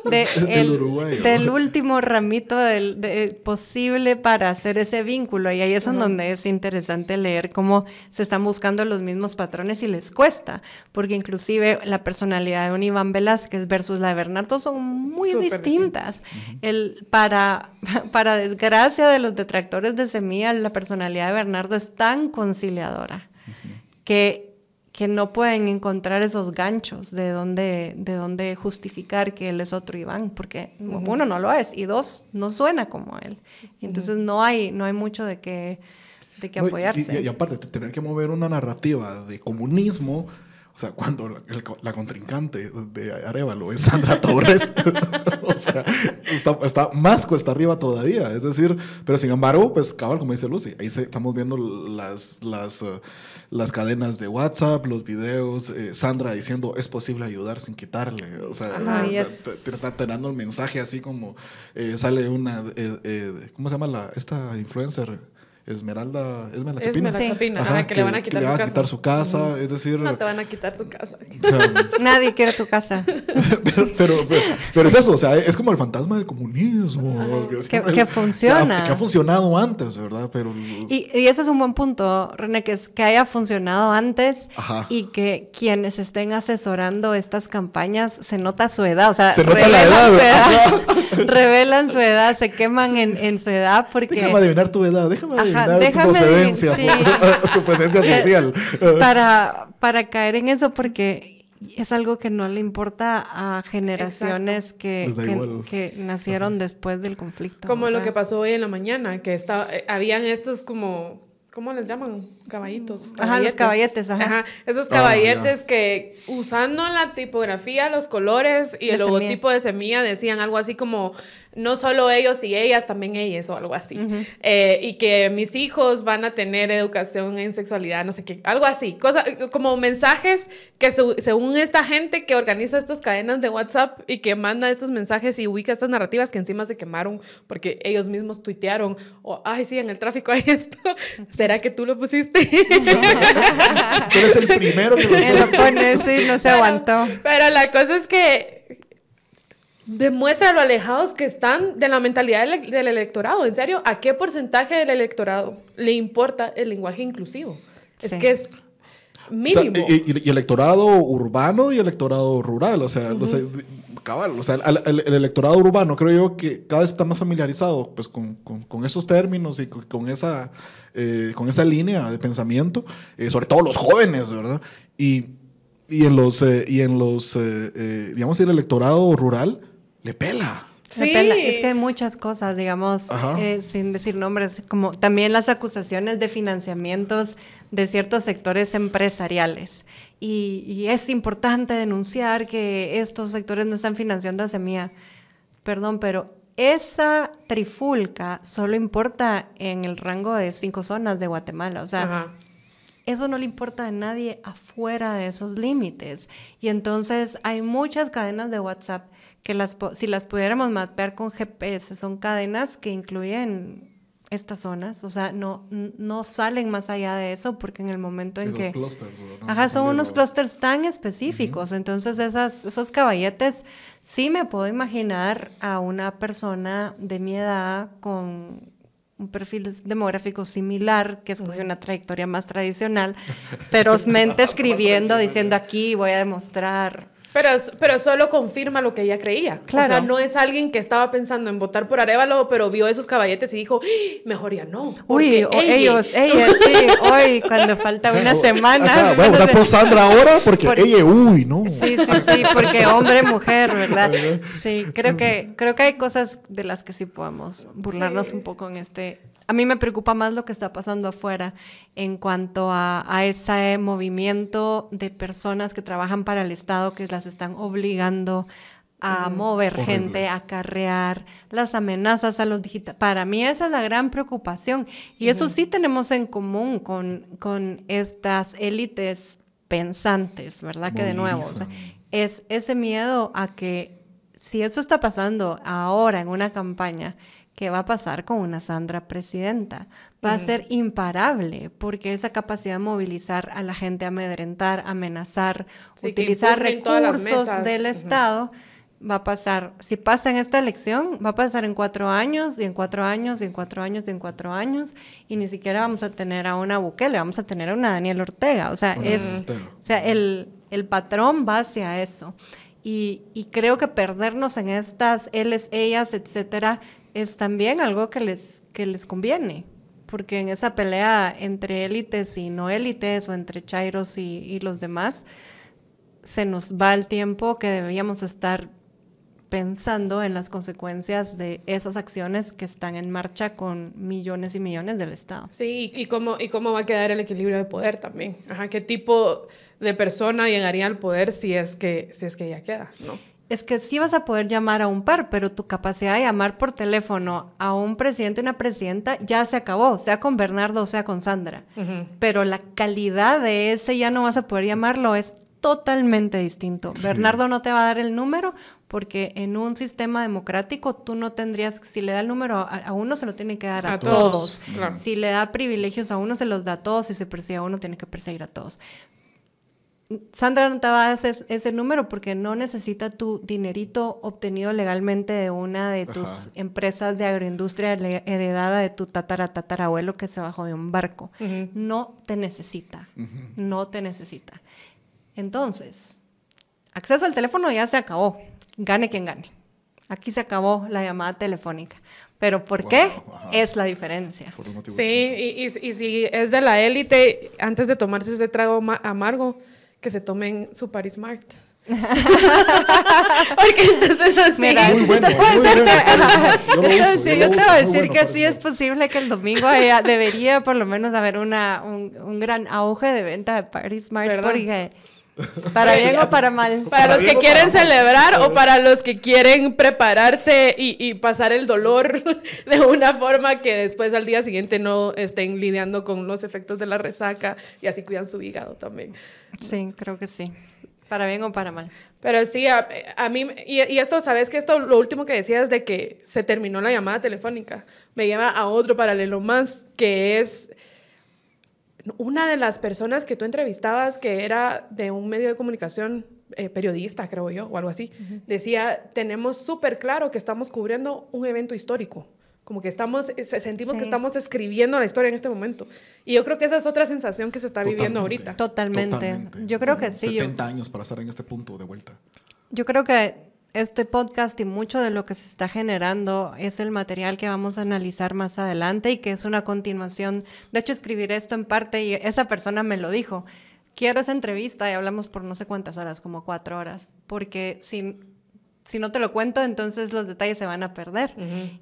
de, el, del último ramito del, posible para hacer ese vínculo. Y ahí es donde es interesante leer cómo se están buscando los mismos patrones y les cuesta, porque inclusive la personalidad de un Iván Velázquez versus la de Bernardo son muy distintas. El, para, para desgracia de los detractores de Semilla, la personalidad de Bernardo es tan conciliadora que, que no pueden encontrar esos ganchos de dónde, de dónde justificar que él es otro Iván, porque uno no lo es y dos, no suena como él. entonces no, hay, no hay mucho de qué, de qué apoyarse. y, y, aparte, tener que mover una narrativa de comunismo o sea, cuando la, contrincante de Arevalo es Sandra Torres, o sea, está, más cuesta arriba todavía. Es decir, pero sin embargo, pues cabal, como dice Lucy, ahí estamos viendo las, las, uh, las cadenas de WhatsApp, los videos, eh, Sandra diciendo es posible ayudar sin quitarle. O sea, está teniendo el mensaje así como eh, sale una, eh, ¿cómo se llama la, esta influencer? Esmeralda, Esmeralda Chapina. Esmeralda Chapina, que, le van a quitar, su, casa. quitar su casa. Es decir. No te van a quitar tu casa. Nadie quiere tu casa. pero, pero, es eso, o sea, es como el fantasma del comunismo. Que, funciona. Que ha, funcionado antes, ¿verdad? Pero, y, y ese es un buen punto, René, que, es, que haya funcionado antes y que quienes estén asesorando estas campañas se nota su edad. O sea, se nota la edad. revelan su edad, se queman en, en su edad porque. Déjame adivinar tu edad, déjame adivinar déjame tu procedencia, tu presencia social. para, para caer en eso, porque es algo que no le importa a generaciones que, que, nacieron después del conflicto. Como lo que pasó hoy en la mañana, que estaba, eh, habían estos como ¿cómo les llaman? Caballitos. Ajá, los caballetes, ajá. Esos Ah, caballetes que usando la tipografía, los colores y De el semilla. logotipo de semilla decían algo así como no solo ellos y ellas, también ellas o algo así. Eh, y que mis hijos van a tener educación en sexualidad, no sé qué, algo así. Cosa, como mensajes que se- según esta gente que organiza estas cadenas de WhatsApp y que manda estos mensajes y ubica estas narrativas que encima se quemaron porque ellos mismos tuitearon o, ay, sí, en el tráfico hay esto. ¿Será que tú lo pusiste? Tú eres el primero que lo pone, sí, no se Pero- aguantó. Pero la cosa es que demuestra lo alejados que están de la mentalidad del, del electorado. En serio, ¿a qué porcentaje del electorado le importa el lenguaje inclusivo? Es Sí. que es O sea, mínimo. y, y- y electorado urbano y electorado rural, o sea, o sea, cabal, o sea, al- al- el, electorado urbano creo yo que cada vez está más familiarizado pues con, con- con esos términos y con, con esa, eh, con esa línea de pensamiento, eh, sobre todo los jóvenes, ¿verdad? Y, y en los, eh, y en los eh, eh, digamos, el electorado rural le pela. Se Sí. pela. Es que hay muchas cosas, digamos, eh, sin decir nombres, como también las acusaciones de financiamientos de ciertos sectores empresariales. Y, y es importante denunciar que estos sectores no están financiando a Semilla. Perdón, pero esa trifulca solo importa en el rango de cinco zonas de Guatemala. O sea, Ajá. eso no le importa a nadie afuera de esos límites. Y entonces hay muchas cadenas de WhatsApp que las, po- si las pudiéramos mapear con GPS, son cadenas que incluyen estas zonas, o sea, no, no salen más allá de eso porque en el momento en Esos que... clústeres, ¿verdad? Ajá, son unos clústeres tan específicos. Entonces, esas, esos caballetes, sí me puedo imaginar a una persona de mi edad con un perfil demográfico similar, que escogió una trayectoria más tradicional, ferozmente escribiendo, diciendo aquí voy a demostrar. Pero, pero solo confirma lo que ella creía. Claro. O sea, no es alguien que estaba pensando en votar por Arevalo, pero vio esos caballetes y dijo, "¡Ah! mejor ya no. Uy, o ella". ellos, ellas, sí, hoy, cuando falta una semana. Ajá, voy a votar por Sandra ahora porque Por- ella, uy, no. Sí, sí, sí, porque hombre, mujer, ¿verdad? Sí, creo que, creo que hay cosas de las que sí podemos burlarnos Sí. un poco en este. A mí me preocupa más lo que está pasando afuera en cuanto a, a ese movimiento de personas que trabajan para el Estado, que las están obligando a mover Horrible. gente, a acarrear las amenazas a los digitales. Para mí esa es la gran preocupación. Y eso sí tenemos en común con, con estas élites pensantes, ¿verdad? Que de nuevo, o sea, Movilizan. es ese miedo a que si eso está pasando ahora en una campaña, ¿qué va a pasar con una Sandra presidenta? Va a ser imparable, porque esa capacidad de movilizar a la gente, amedrentar, amenazar, Sí, utilizar recursos del. Estado, va a pasar, si pasa en esta elección, va a pasar en cuatro años, y en cuatro años, y en cuatro años, y en cuatro años, y ni siquiera vamos a tener a una Bukele, vamos a tener a una Daniel Ortega. O sea, es, o sea, el, el patrón va hacia eso. Y, y creo que perdernos en estas éles, ellas, etcétera, es también algo que les, que les conviene. Porque en esa pelea entre élites y no élites, o entre chairos y, los demás, se nos va el tiempo que deberíamos estar pensando en las consecuencias de esas acciones que están en marcha con millones y millones del Estado. Sí, y, cómo, y cómo va a quedar el equilibrio de poder también. Ajá, qué tipo de persona llegaría al poder si es que, si es que ella queda, ¿no? Es que sí vas a poder llamar a un par, pero tu capacidad de llamar por teléfono a un presidente o una presidenta ya se acabó, sea con Bernardo o sea con Sandra. Pero la calidad de ese ya no vas a poder llamarlo, es totalmente distinto. Sí. Bernardo no te va a dar el número porque en un sistema democrático tú no tendrías, si le da el número a, a uno se lo tiene que dar a, A todos. todos, claro. Si le da privilegios a uno se los da a todos, si se persigue a uno tiene que perseguir a todos. Sandra no te va a hacer ese número porque no necesita tu dinerito obtenido legalmente de una de tus Ajá. empresas de agroindustria heredada de tu tatara tatarabuelo que se bajó de un barco. No te necesita. No te necesita. Entonces, acceso al teléfono ya se acabó. Gane quien gane. Aquí se acabó la llamada telefónica. Pero ¿por Wow, qué? ajá. Es la diferencia. Por un motivo Sí, y, y- y si es de la élite, antes de tomarse ese trago ma- amargo, que se tomen su Paris Mart. Porque entonces así. Mira, Muy bueno, muy bueno, yo lo uso, Sí, yo yo lo te voy a decir bueno que sí es posible que el domingo haya- debería por lo menos haber una, un, un gran auge de venta de Party Smart ¿Verdad? porque para bien o para mal. Para Para los que quieren para mal. celebrar o para los que quieren prepararse y, y pasar el dolor de una forma que después al día siguiente no estén lidiando con los efectos de la resaca y así cuidan su hígado también. Sí, creo que sí. Para bien o para mal. Pero sí, a, a mí, y, y esto, ¿sabes que Esto, lo último que decías de que se terminó la llamada telefónica, me lleva a otro paralelo más, que es una de las personas que tú entrevistabas, que era de un medio de comunicación, eh, periodista, creo yo, o algo así, decía, tenemos súper claro que estamos cubriendo un evento histórico. Como que estamos, eh, se- sentimos que Sí. estamos escribiendo la historia en este momento. Y yo creo que esa es otra sensación que se está viviendo Totalmente. ahorita. Totalmente. Yo creo que sí, yo- 70 años para estar en este punto de vuelta. Yo creo que este podcast y mucho de lo que se está generando es el material que vamos a analizar más adelante y que es una continuación. De hecho, escribir esto en parte y esa persona me lo dijo. Quiero esa entrevista y hablamos por no sé cuántas horas, como cuatro horas, porque si, si no te lo cuento, entonces los detalles se van a perder.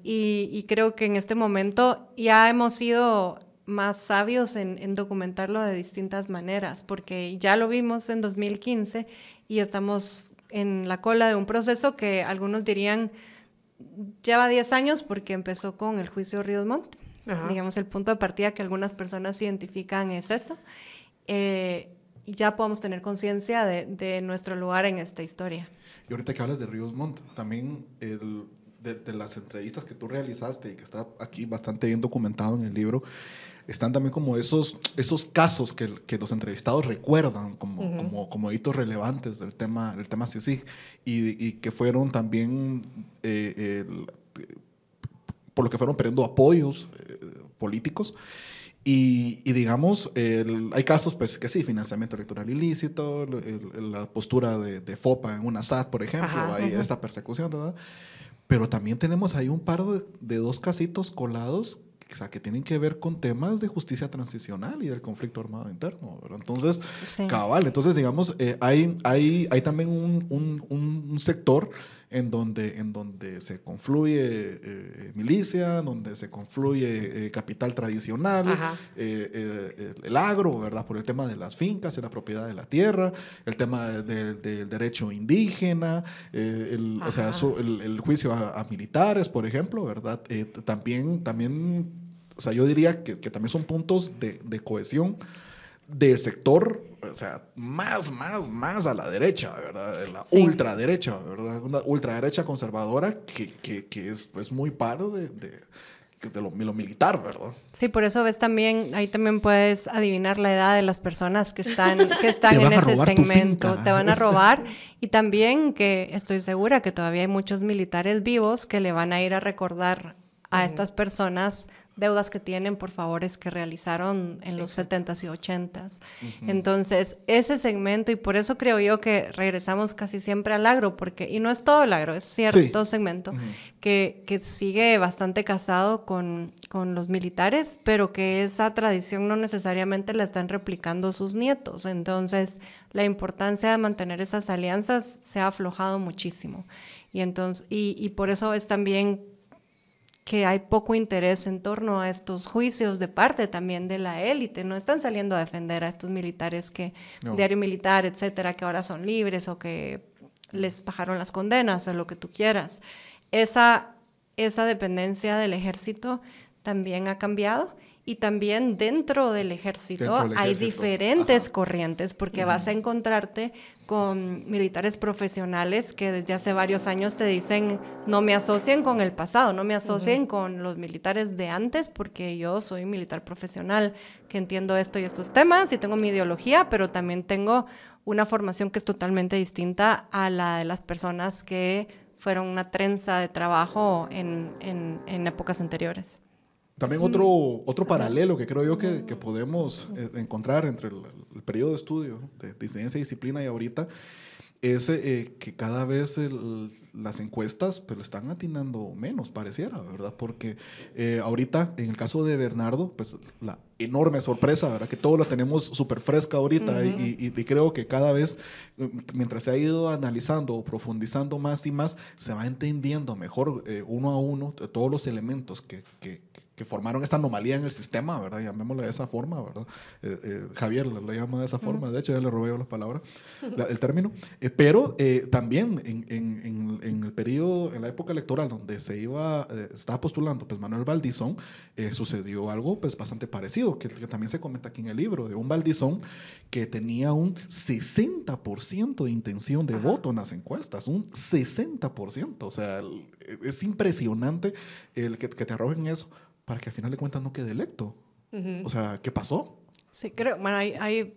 y, y creo que en este momento ya hemos sido más sabios en, en documentarlo de distintas maneras, porque ya lo vimos en 2015 y estamos en la cola de un proceso que algunos dirían lleva 10 años porque empezó con el juicio Ríos Montt. Ajá. Digamos, el punto de partida que algunas personas identifican es eso. Eh, y ya podemos tener conciencia de, de nuestro lugar en esta historia. Y ahorita que hablas de Ríos Montt, también el, de, de las entrevistas que tú realizaste y que está aquí bastante bien documentado en el libro, están también como esos, esos casos que, que los entrevistados recuerdan como, como, como hitos relevantes del tema, del tema CICIG y, y que fueron también eh, el- por lo que fueron perdiendo apoyos eh, políticos. Y, y digamos, el- hay casos pues, que sí, financiamiento electoral ilícito, el- el- la postura de, de FOPA en una SAT, por ejemplo, Ajá, hay esta persecución, ¿verdad? Pero también tenemos ahí un par de, de dos casitos colados o sea, que tienen que ver con temas de justicia transicional y del conflicto armado interno. ¿verdad? Entonces, Sí. cabal, entonces digamos, eh, hay, hay, hay también un, un- un- un sector en donde, en donde se confluye eh, milicia, donde se confluye eh, capital tradicional, eh, eh, el, agro, ¿verdad? Por el tema de las fincas y la propiedad de la tierra, el tema de- de- del derecho indígena, eh, el, o sea, su- el, el juicio a, a militares, por ejemplo, ¿verdad? Eh, también, también, o sea, yo diría que, que también son puntos de, de cohesión del sector, o sea, más, más, más a la derecha, ¿verdad? De La Sí. ultraderecha, ¿verdad? Una ultraderecha conservadora que, que, que es, es muy par de, de, de lo, de lo militar, ¿verdad? Sí, por eso ves también, ahí también puedes adivinar la edad de las personas que están, que están en ese segmento. Te van a robar. Y también que estoy segura que todavía hay muchos militares vivos que le van a ir a recordar a estas personas deudas que tienen por favores que realizaron en los 70s y 80s. Entonces, ese segmento, y por eso creo yo que regresamos casi siempre al agro, porque, y no es todo el agro, es cierto segmento, que, que sigue bastante casado con, con los militares, pero que esa tradición no necesariamente la están replicando sus nietos. Entonces, la importancia de mantener esas alianzas se ha aflojado muchísimo. Y, entonces, y, y por eso es también que hay poco interés en torno a estos juicios de parte también de la élite. No están saliendo a defender a estos militares que, No. diario militar, etcétera, que ahora son libres o que les bajaron las condenas o lo que tú quieras. Esa, esa dependencia del ejército también ha cambiado y también dentro del ejército, Dentro del hay diferentes ajá. corrientes porque vas a encontrarte con militares profesionales que desde hace varios años te dicen no me asocien con el pasado, no me asocien con los militares de antes porque yo soy militar profesional que entiendo esto y estos temas y tengo mi ideología, pero también tengo una formación que es totalmente distinta a la de las personas que fueron una trenza de trabajo en, en- en épocas anteriores. También otro, otro paralelo que creo yo que, que podemos eh, encontrar entre el, el periodo de estudio de disidencia y disciplina y ahorita es eh, que cada vez el- las encuestas le están atinando menos, pareciera, ¿verdad? Porque eh, ahorita, en el caso de Bernardo, pues la enorme sorpresa, ¿verdad? Que todo lo tenemos súper fresca ahorita y, y- y creo que cada vez, mientras se ha ido analizando o profundizando más y más, se va entendiendo mejor eh, uno a uno todos los elementos que, que- que formaron esta anomalía en el sistema, ¿verdad? Llamémosle de esa forma, ¿verdad? Eh, eh, Javier lo llama de esa forma, de hecho ya le robé yo las palabras, la- el término. Eh, pero también en, en- en- en el periodo, en la época electoral donde se iba, estaba postulando pues Manuel Valdizón, eh, sucedió algo pues bastante parecido, que, que también se comenta aquí en el libro, de un Valdizón que tenía un 60% de intención de voto en las encuestas, un 60%, o sea, el- es impresionante el que, que te arrojen eso para que al final de cuentas no quede electo. O sea, ¿qué pasó? Sí, creo, bueno, hay, hay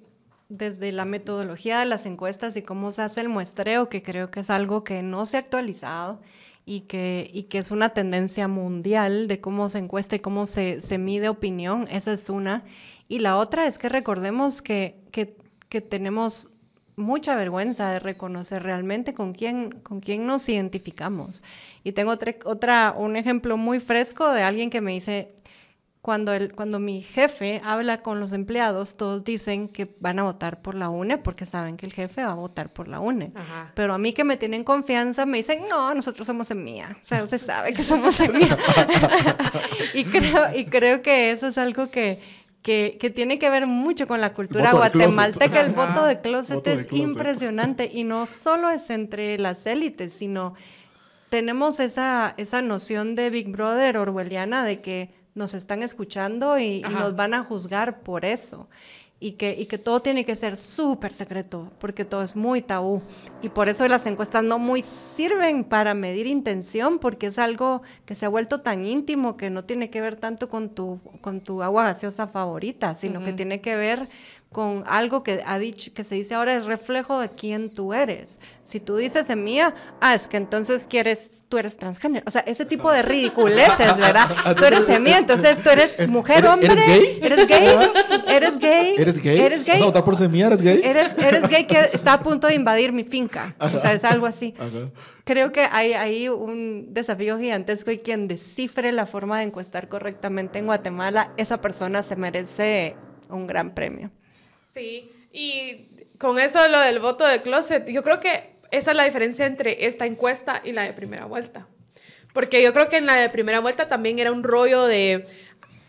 desde la metodología de las encuestas y cómo se hace el muestreo, que creo que es algo que no se ha actualizado y que, y que es una tendencia mundial de cómo se encuesta y cómo se, se mide opinión, esa es una. Y la otra es que recordemos que, que, que tenemos mucha vergüenza de reconocer realmente con quién, con quién nos identificamos. Y tengo otra, otra, un ejemplo muy fresco de alguien que me dice, cuando, el, cuando mi jefe habla con los empleados, todos dicen que van a votar por la UNE porque saben que el jefe va a votar por la UNE. Ajá. Pero a mí que me tienen confianza me dicen, no, nosotros somos en mía. O sea, usted sabe que somos en mía. y, creo, y creo que eso es algo que, que, que tiene que ver mucho con la cultura guatemalteca. El voto de closet Voto de es closet. impresionante y no solo es entre las élites, sino tenemos esa, esa noción de Big Brother orwelliana de que nos están escuchando y, y nos van a juzgar por eso. Y que, y que todo tiene que ser súper secreto, porque todo es muy tabú. Y por eso las encuestas no muy sirven para medir intención, porque es algo que se ha vuelto tan íntimo que no tiene que ver tanto con tu, con tu agua gaseosa favorita, sino que tiene que ver con algo que ha dicho, que se dice ahora es reflejo de quién tú eres. Si tú dices mía, ah, es que entonces quieres, tú eres transgénero. O sea, ese tipo de ridiculeces, ¿verdad? Tú eres semilla, entonces tú eres mujer, ¿Eres- hombre. eres gay? Eres gay. Eres gay. ¿Eres gay? Eres gay. ¿Vas a votar por semilla? ¿Eres gay? Eres, eres gay que está a punto de invadir mi finca. O sea, es algo así. Ajá. Creo que hay, hay un desafío gigantesco y quien descifre la forma de encuestar correctamente en Guatemala, esa persona se merece un gran premio. Sí, y con eso lo del voto de closet, yo creo que esa es la diferencia entre esta encuesta y la de primera vuelta. Porque yo creo que en la de primera vuelta también era un rollo de,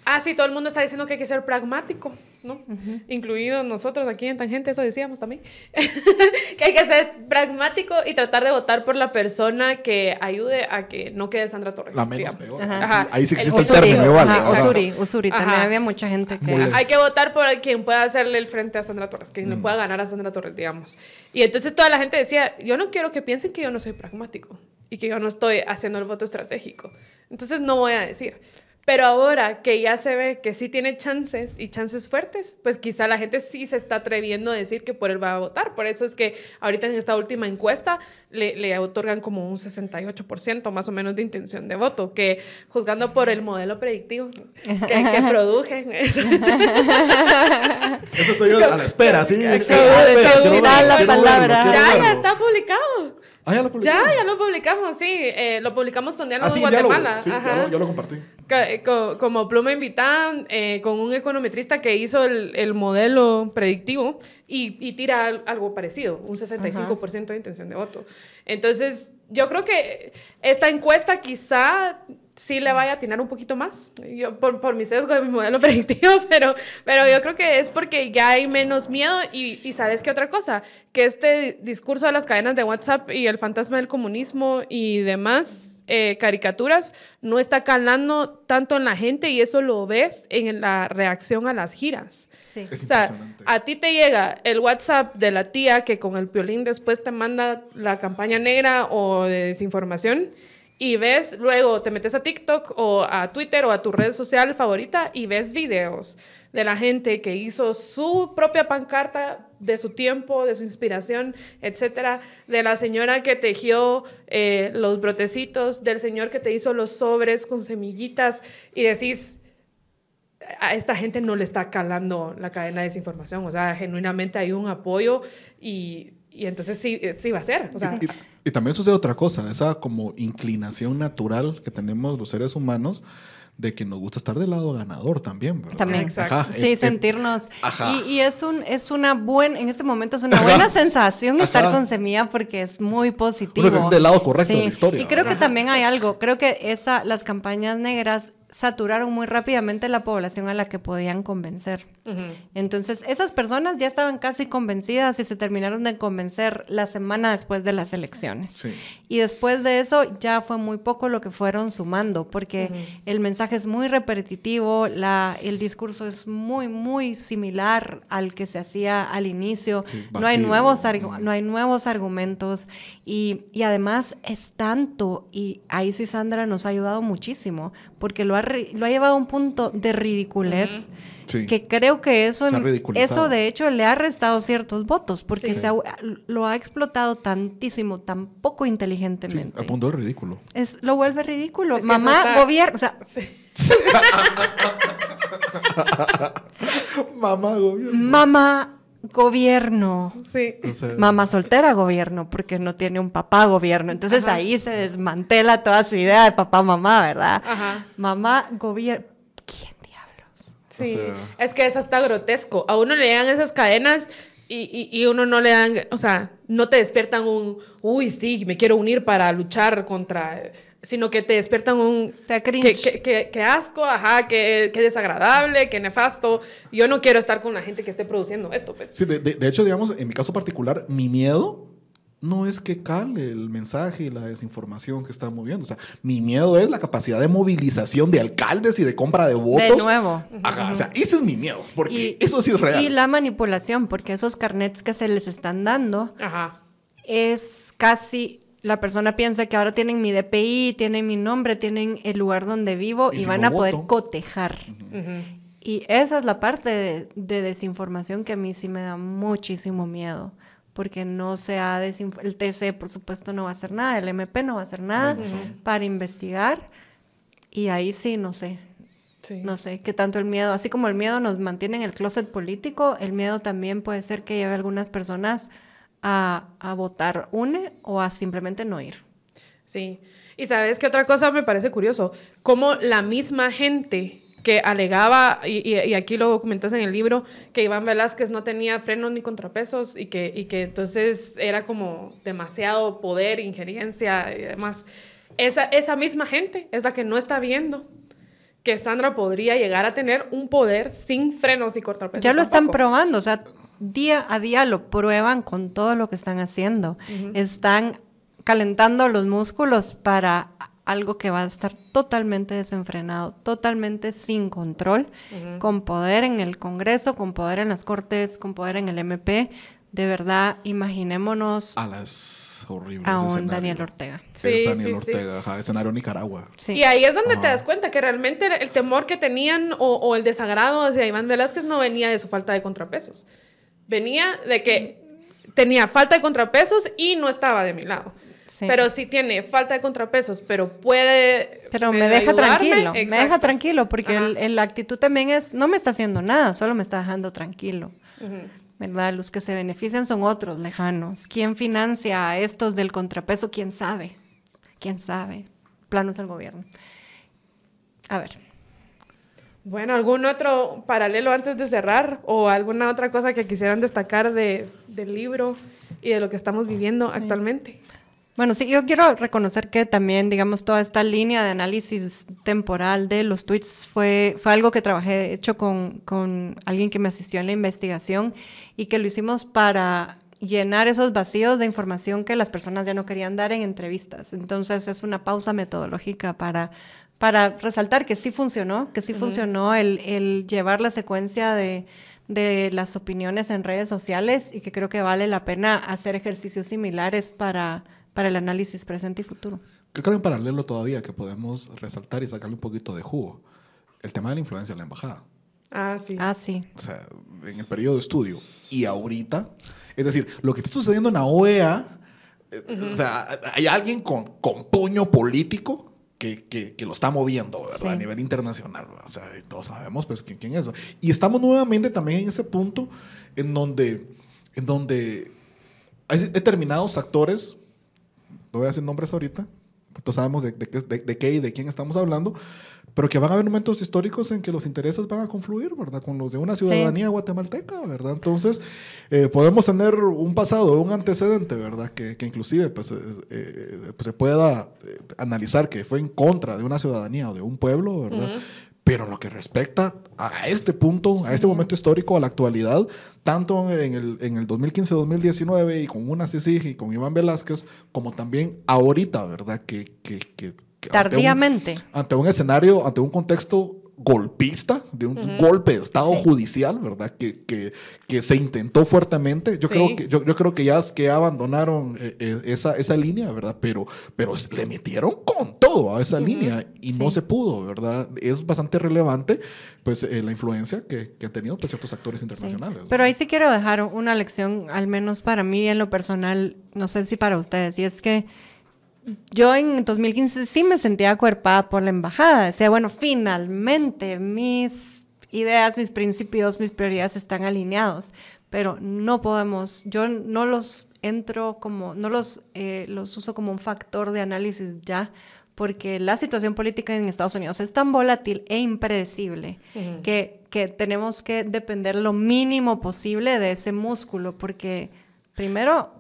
ah, sí, todo el mundo está diciendo que hay que ser pragmático, ¿no? Incluidos nosotros aquí en Tangente, eso decíamos también. que hay que ser pragmático y tratar de votar por la persona que ayude a que no quede Sandra Torres. La menos digamos. peor. Ajá. Ahí sí existe el Usuri, término, igual. ajá, Ajá. Usuri, Usuri. También Ajá. había mucha gente que... Hay que votar por quien pueda hacerle el frente a Sandra Torres, quien le pueda ganar a Sandra Torres, digamos. Y entonces toda la gente decía, yo no quiero que piensen que yo no soy pragmático y que yo no estoy haciendo el voto estratégico. Entonces no voy a decir. Pero ahora que ya se ve que sí tiene chances y chances fuertes, pues quizá la gente sí se está atreviendo a decir que por él va a votar. Por eso es que ahorita en esta última encuesta le, le otorgan como un 68% más o menos de intención de voto, que juzgando por el modelo predictivo que, que produje. Eso estoy yo a la espera, sí. Acabo de la terminar palabra. ya, ya está publicado. Ah, ya lo Ya, publicaron. ya lo publicamos, sí. Eh, lo publicamos con Ah, Diálogos sí, Guatemala. diálogos. Sí, Ajá. ya lo, yo lo compartí. Eh, co- como pluma invitada, eh, con un econometrista que hizo el, el modelo predictivo y, y tira al- algo parecido, un 65% de intención de voto. Entonces, yo creo que esta encuesta quizá sí le vaya a atinar un poquito más, yo, por, por mi sesgo de mi modelo predictivo, pero, pero yo creo que es porque ya hay menos miedo y, y sabes qué otra cosa, que este discurso de las cadenas de WhatsApp y el fantasma del comunismo y demás eh, caricaturas no está calando tanto en la gente y eso lo ves en la reacción a las giras. Sí. Es O sea, a ti te llega el WhatsApp de la tía que con el piolín después te manda la campaña negra o de desinformación y ves, luego te metes a TikTok o a Twitter o a tu red social favorita y ves videos de la gente que hizo su propia pancarta de su tiempo, de su inspiración, etcétera, de la señora que tejió eh, los brotecitos, del señor que te hizo los sobres con semillitas y decís, a esta gente no le está calando la cadena de desinformación. O sea, genuinamente hay un apoyo y, y entonces sí, sí va a ser. O sea, y, y- y también sucede otra cosa, esa como inclinación natural que tenemos los seres humanos de que nos gusta estar del lado ganador también, ¿verdad? También. Exacto. Ajá, Sí, eh, eh, sentirnos. ajá. Y, y es un es una buena, en este momento es una buena sensación estar Ajá. con semilla porque es muy positivo. Uno siente del lado correcto de la historia, Y creo que ¿verdad? también hay algo, creo que esa, las campañas negras saturaron muy rápidamente la población a la que podían convencer. Entonces, esas personas ya estaban casi convencidas y se terminaron de convencer la semana después de las elecciones. Sí. Y después de eso ya fue muy poco lo que fueron sumando, porque el mensaje es muy repetitivo, la, el discurso es muy, muy similar al que se hacía al inicio. Sí, no, hay nuevos no hay nuevos argumentos y, y además es tanto, y ahí sí Sandra nos ha ayudado muchísimo, porque lo ha, lo ha llevado a un punto de ridiculez. Sí. Que creo que eso, eso de hecho le ha restado ciertos votos, porque Sí. se ha- lo ha explotado tantísimo, tan poco Sí, inteligentemente. a punto del ridículo. Es, lo vuelve ridículo. Es que Mamá, está- gobierno, o sea, Mamá, gobierno. mamá, gobierno. Sí. O sea, Mamá soltera, gobierno, porque no tiene un papá, gobierno. Entonces Ajá. ahí se desmantela toda su idea de papá, mamá, ¿verdad? Ajá. Mamá, gobierno. ¿Quién diablos? Sí, O sea- es que eso está grotesco. A uno le dan esas cadenas y, y, y uno no le dan, o sea, no te despiertan un, uy, sí, me quiero unir para luchar contra, sino que te despiertan un, Te da que, cringe. que, que- que asco, ajá, que, que desagradable, que nefasto. Yo no quiero estar con la gente que esté produciendo esto, pues. Sí, de, de- de hecho, digamos, en mi caso particular, mi miedo no es que cale el mensaje y la desinformación que está moviendo. O sea, mi miedo es la capacidad de movilización de alcaldes y de compra de votos. De nuevo. Ajá, o sea, ese es mi miedo, porque Y- eso sí es real. Y la manipulación, porque esos carnets que se les están dando Ajá. es casi la persona piensa que ahora tienen mi DPI, tienen mi nombre, tienen el lugar donde vivo Y van a poder voto. cotejar. Y esa es la parte de, de desinformación que a mí sí me da muchísimo miedo. Porque no se ha el TC por supuesto no va a hacer nada, el MP no va a hacer nada para investigar. Y ahí sí, no sé, Sí. no sé, qué tanto el miedo, así como el miedo nos mantiene en el closet político, el miedo también puede ser que lleve a algunas personas a, a votar une o a simplemente no ir. Sí. Y sabes qué otra cosa me parece curioso, como la misma gente que alegaba, y, y- y aquí lo comentas en el libro, que Iván Velázquez no tenía frenos ni contrapesos y que, y que entonces era como demasiado poder, injerencia y demás. Esa, esa misma gente es la que no está viendo que Sandra podría llegar a tener un poder sin frenos y contrapesos. Ya lo están probando, o sea, día a día lo prueban con todo lo que están haciendo. Están calentando los músculos para algo que va a estar totalmente desenfrenado, totalmente sin control, con poder en el Congreso, con poder en las Cortes, con poder en el MP. De verdad, imaginémonos A las horribles. a un. Daniel Ortega. Es Sí, Daniel sí, sí. Ortega, ajá, escenario Nicaragua. Sí. Y ahí es donde te das cuenta que realmente el temor que tenían o, o el desagrado hacia Iván Velázquez no venía de su falta de contrapesos. Venía de que tenía falta de contrapesos y no estaba de mi lado. Sí. Pero sí tiene falta de contrapesos, pero puede. Pero me deja ayudarme. tranquilo, me deja Exacto. tranquilo, porque la actitud también es, no me está haciendo nada, solo me está dejando tranquilo. ¿Verdad? Los que se benefician son otros lejanos. ¿Quién financia a estos del contrapeso? ¿Quién sabe? ¿Quién sabe? Planos del gobierno. A ver. Bueno, ¿algún otro paralelo antes de cerrar? ¿O alguna otra cosa que quisieran destacar de, del libro y de lo que estamos viviendo Sí. actualmente? Bueno, sí, yo quiero reconocer que también, digamos, toda esta línea de análisis temporal de los tweets fue, fue algo que trabajé, de hecho, con, con alguien que me asistió en la investigación y que lo hicimos para llenar esos vacíos de información que las personas ya no querían dar en entrevistas. Entonces, es una pausa metodológica para, para resaltar que sí funcionó, que sí funcionó el, el llevar la secuencia de, de las opiniones en redes sociales y que creo que vale la pena hacer ejercicios similares para, para el análisis presente y futuro. Creo que hay un paralelo todavía que podemos resaltar y sacarle un poquito de jugo. El tema de la influencia en la embajada. Ah, sí. Ah, sí. O sea, en el periodo de estudio y ahorita. Es decir, lo que está sucediendo en la OEA, eh, o sea, hay alguien con, con puño político que, que, que lo está moviendo, ¿verdad? Sí. A nivel internacional. ¿verdad? O sea, todos sabemos pues quién, quién es. ¿verdad? Y estamos nuevamente también en ese punto en donde, en donde hay determinados actores, no voy a decir nombres ahorita, todos sabemos de, de, de, de qué y de quién estamos hablando, pero que van a haber momentos históricos en que los intereses van a confluir, ¿verdad? Con los de una ciudadanía sí. guatemalteca, ¿verdad? Entonces, eh, podemos tener un pasado, un antecedente, ¿verdad? Que, que inclusive pues, eh, pues, se pueda eh, analizar que fue en contra de una ciudadanía o de un pueblo, ¿verdad? Uh -huh. Pero en lo que respecta a este punto, sí. a este momento histórico, a la actualidad, tanto en el, en el 2015-2019 y con una CICIG y con Iván Velázquez, como también ahorita, ¿verdad? Que, que, que Tardíamente. Ante un, ante un, escenario, ante un contexto golpista, de un uh -huh. golpe de Estado sí. judicial, ¿verdad? Que, que, que, se intentó fuertemente. Yo, sí. creo, que, yo, yo, creo que ya que abandonaron eh, eh, esa, esa línea, ¿verdad? Pero, pero le metieron con todo a esa uh -huh. línea y sí. no se pudo, ¿verdad? Es bastante relevante pues, eh, la influencia que, que, han tenido pues, ciertos actores internacionales. Pero ahí sí quiero dejar una lección, al menos para mí en lo personal, no sé si para ustedes, y es que yo en 2015 sí me sentía acuerpada por la embajada. Decía, bueno, finalmente mis ideas, mis principios, mis prioridades están alineados, pero no podemos, yo no los entro como, no los, eh, los uso como un factor de análisis ya, porque la situación política en Estados Unidos es tan volátil e impredecible uh -huh. que, que tenemos que depender lo mínimo posible de ese músculo, porque primero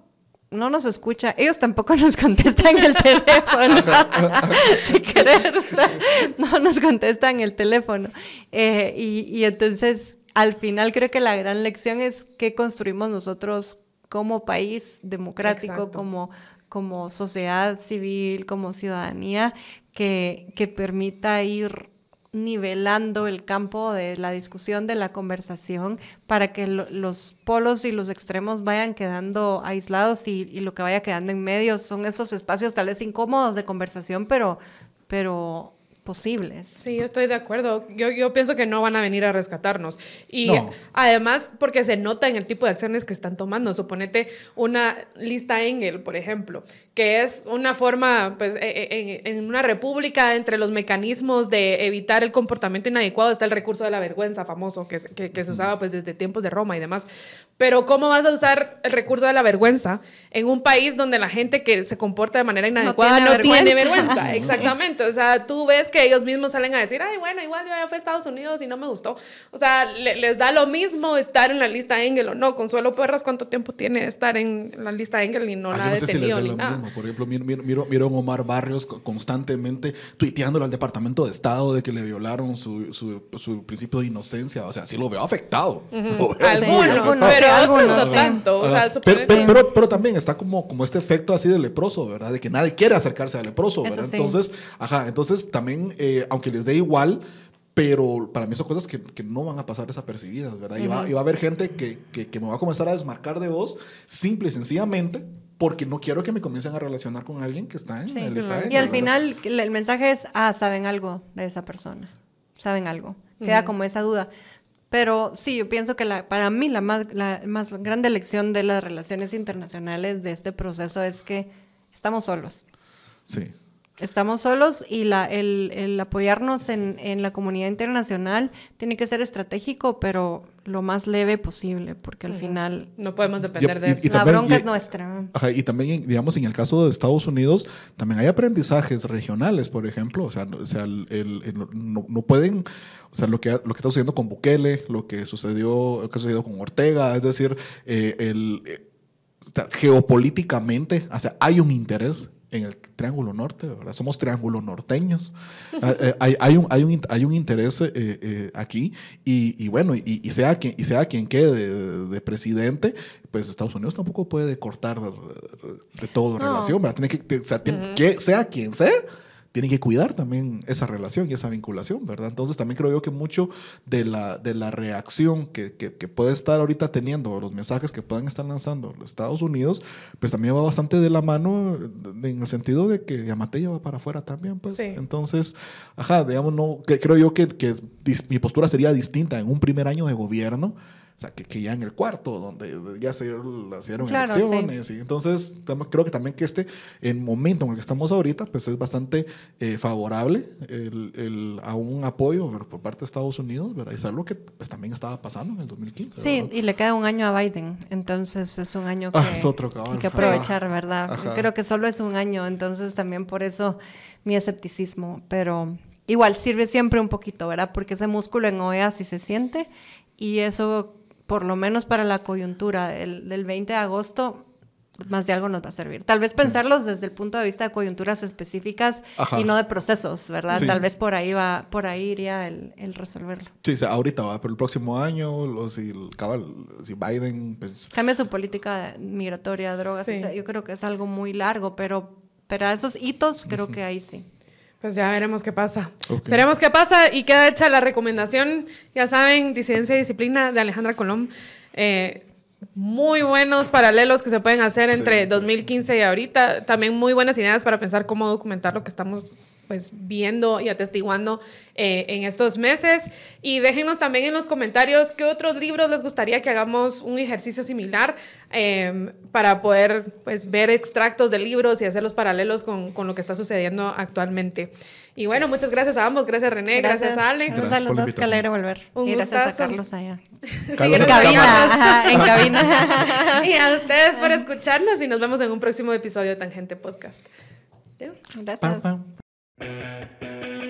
no nos escucha, ellos tampoco nos contestan el teléfono, si querer, o sea, no nos contestan el teléfono. Eh, y, y, entonces, al final creo que la gran lección es qué construimos nosotros como país democrático, como, como sociedad civil, como ciudadanía, que, que permita ir nivelando el campo de la discusión, de la conversación, para que lo, los polos y los extremos vayan quedando aislados y, y, lo que vaya quedando en medio. Son esos espacios tal vez incómodos de conversación, pero, pero posibles. Sí, yo estoy de acuerdo. Yo, yo pienso que no van a venir a rescatarnos. Y no. además, porque se nota en el tipo de acciones que están tomando. Suponete una lista Engel, por ejemplo, que es una forma, pues, e, e, en, en, una república, entre los mecanismos de evitar el comportamiento inadecuado, está el recurso de la vergüenza famoso, que, que, que se usaba, pues, desde tiempos de Roma y demás. Pero, ¿cómo vas a usar el recurso de la vergüenza en un país donde la gente que se comporta de manera inadecuada no tiene no vergüenza? Tiene vergüenza. Exactamente. O sea, tú ves que ellos mismos salen a decir, ay, bueno, igual yo ya fui a Estados Unidos y no me gustó. O sea, le, les da lo mismo estar en la lista Engel o no. Consuelo Perras, ¿cuánto tiempo tiene estar en la lista Engel y no la ha no detenido si ni nada? Mismo. Por ejemplo, miro, miro, miro, a Omar Barrios constantemente tuiteándole al Departamento de Estado de que le violaron su, su, su principio de inocencia. O sea, sí lo veo afectado. Uh -huh. lo veo algunos, pero algunos no tanto. O sea, pero, pero, pero, pero, también está como, como este efecto así de leproso, ¿verdad? De que nadie quiere acercarse al leproso, ¿verdad? Sí. Entonces, ajá, entonces también eh, aunque les dé igual, pero para mí son cosas que, que no van a pasar desapercibidas, ¿verdad? Uh -huh. y, va, y, va, a haber gente que, que, que, me va a comenzar a desmarcar de vos, simple y sencillamente, porque no quiero que me comiencen a relacionar con alguien que está en sí, el claro. Y al ¿verdad? final el mensaje es, ah, saben algo de esa persona, saben algo. Queda uh -huh. como esa duda. Pero sí, yo pienso que la, para mí la más, la más grande lección de las relaciones internacionales de este proceso es que estamos solos. Sí. Estamos solos y la, el, el apoyarnos en, en, la comunidad internacional tiene que ser estratégico, pero lo más leve posible, porque al uh -huh. final... No podemos depender y, de eso. Y, la también, bronca es nuestra. Ajá, y también, digamos, en el caso de Estados Unidos, también hay aprendizajes regionales, por ejemplo. O sea, o sea el, el, el, no, no, pueden... O sea, lo que, lo que está sucediendo con Bukele, lo que sucedió, lo que ha sucedido con Ortega, es decir, eh, el, eh, geopolíticamente, o sea, hay un interés en el Triángulo Norte, ¿verdad? Somos triángulo norteños. Ah, eh, hay, hay, un, hay, un, hay un interés eh, eh, aquí y, y bueno, y, y, sea quien, y sea quien quede de, de, presidente, pues Estados Unidos tampoco puede cortar de, de todo no. relación, ¿verdad? Tiene que, o sea, tiene, uh -huh. que, sea quien sea, tiene que cuidar también esa relación y esa vinculación, ¿verdad? Entonces también creo yo que mucho de la, de la reacción que, que, que puede estar ahorita teniendo, los mensajes que puedan estar lanzando los Estados Unidos, pues también va bastante de la mano en el sentido de que Yamate ya va para afuera también, pues. Sí. Entonces, ajá, digamos, no, que, creo yo que, que mi postura sería distinta en un primer año de gobierno, o sea, que, que ya en el cuarto, donde ya se hicieron Claro, elecciones. Y entonces, creo que también que este, en momento en el que estamos ahorita, pues es bastante eh, favorable el, el- a un apoyo por parte de Estados Unidos, ¿verdad? Es algo que pues, también estaba pasando en el 2015. Sí, ¿verdad? y le queda un año a Biden, entonces es un año que, Ah, es otro cabal. hay que Ajá. aprovechar, ¿verdad? Ajá. Creo que solo es un año, entonces también por eso mi escepticismo, pero igual sirve siempre un poquito, ¿verdad? Porque ese músculo en OEA sí se siente y eso, por lo menos para la coyuntura del, del 20 de agosto, más de algo nos va a servir. Tal vez pensarlos desde el punto de vista de coyunturas específicas Ajá. y no de procesos, ¿verdad? Sí. Tal vez por ahí va, por ahí iría el, el resolverlo. Sí, o sea, ahorita va, pero el próximo año, los, si, el cabal, si Biden, pues, Cambia su política migratoria, drogas. Sí. o sea, yo creo que es algo muy largo, pero, pero a esos hitos creo que ahí sí. Pues ya veremos qué pasa. Veremos qué pasa y queda hecha la recomendación. Ya saben, Disidencia y Disciplina de Alejandra Colom. Eh, muy buenos paralelos que se pueden hacer entre Sí. 2015 y ahorita. También muy buenas ideas para pensar cómo documentar lo que estamos pues viendo y atestiguando eh, en estos meses. Y déjenos también en los comentarios qué otros libros les gustaría que hagamos un ejercicio similar eh, para poder pues, ver extractos de libros y hacer los paralelos con, con lo que está sucediendo actualmente. Y bueno, muchas gracias a ambos. Gracias René, gracias, Ale. Gracias, Gracias a los dos, que alegre volver. Un y gracias a gustazo. Carlos allá. Carlos en en cabina, ajá, en cabina. y a ustedes por escucharnos y nos vemos en un próximo episodio de Tangente Podcast. Gracias. pam, pam. Thank you.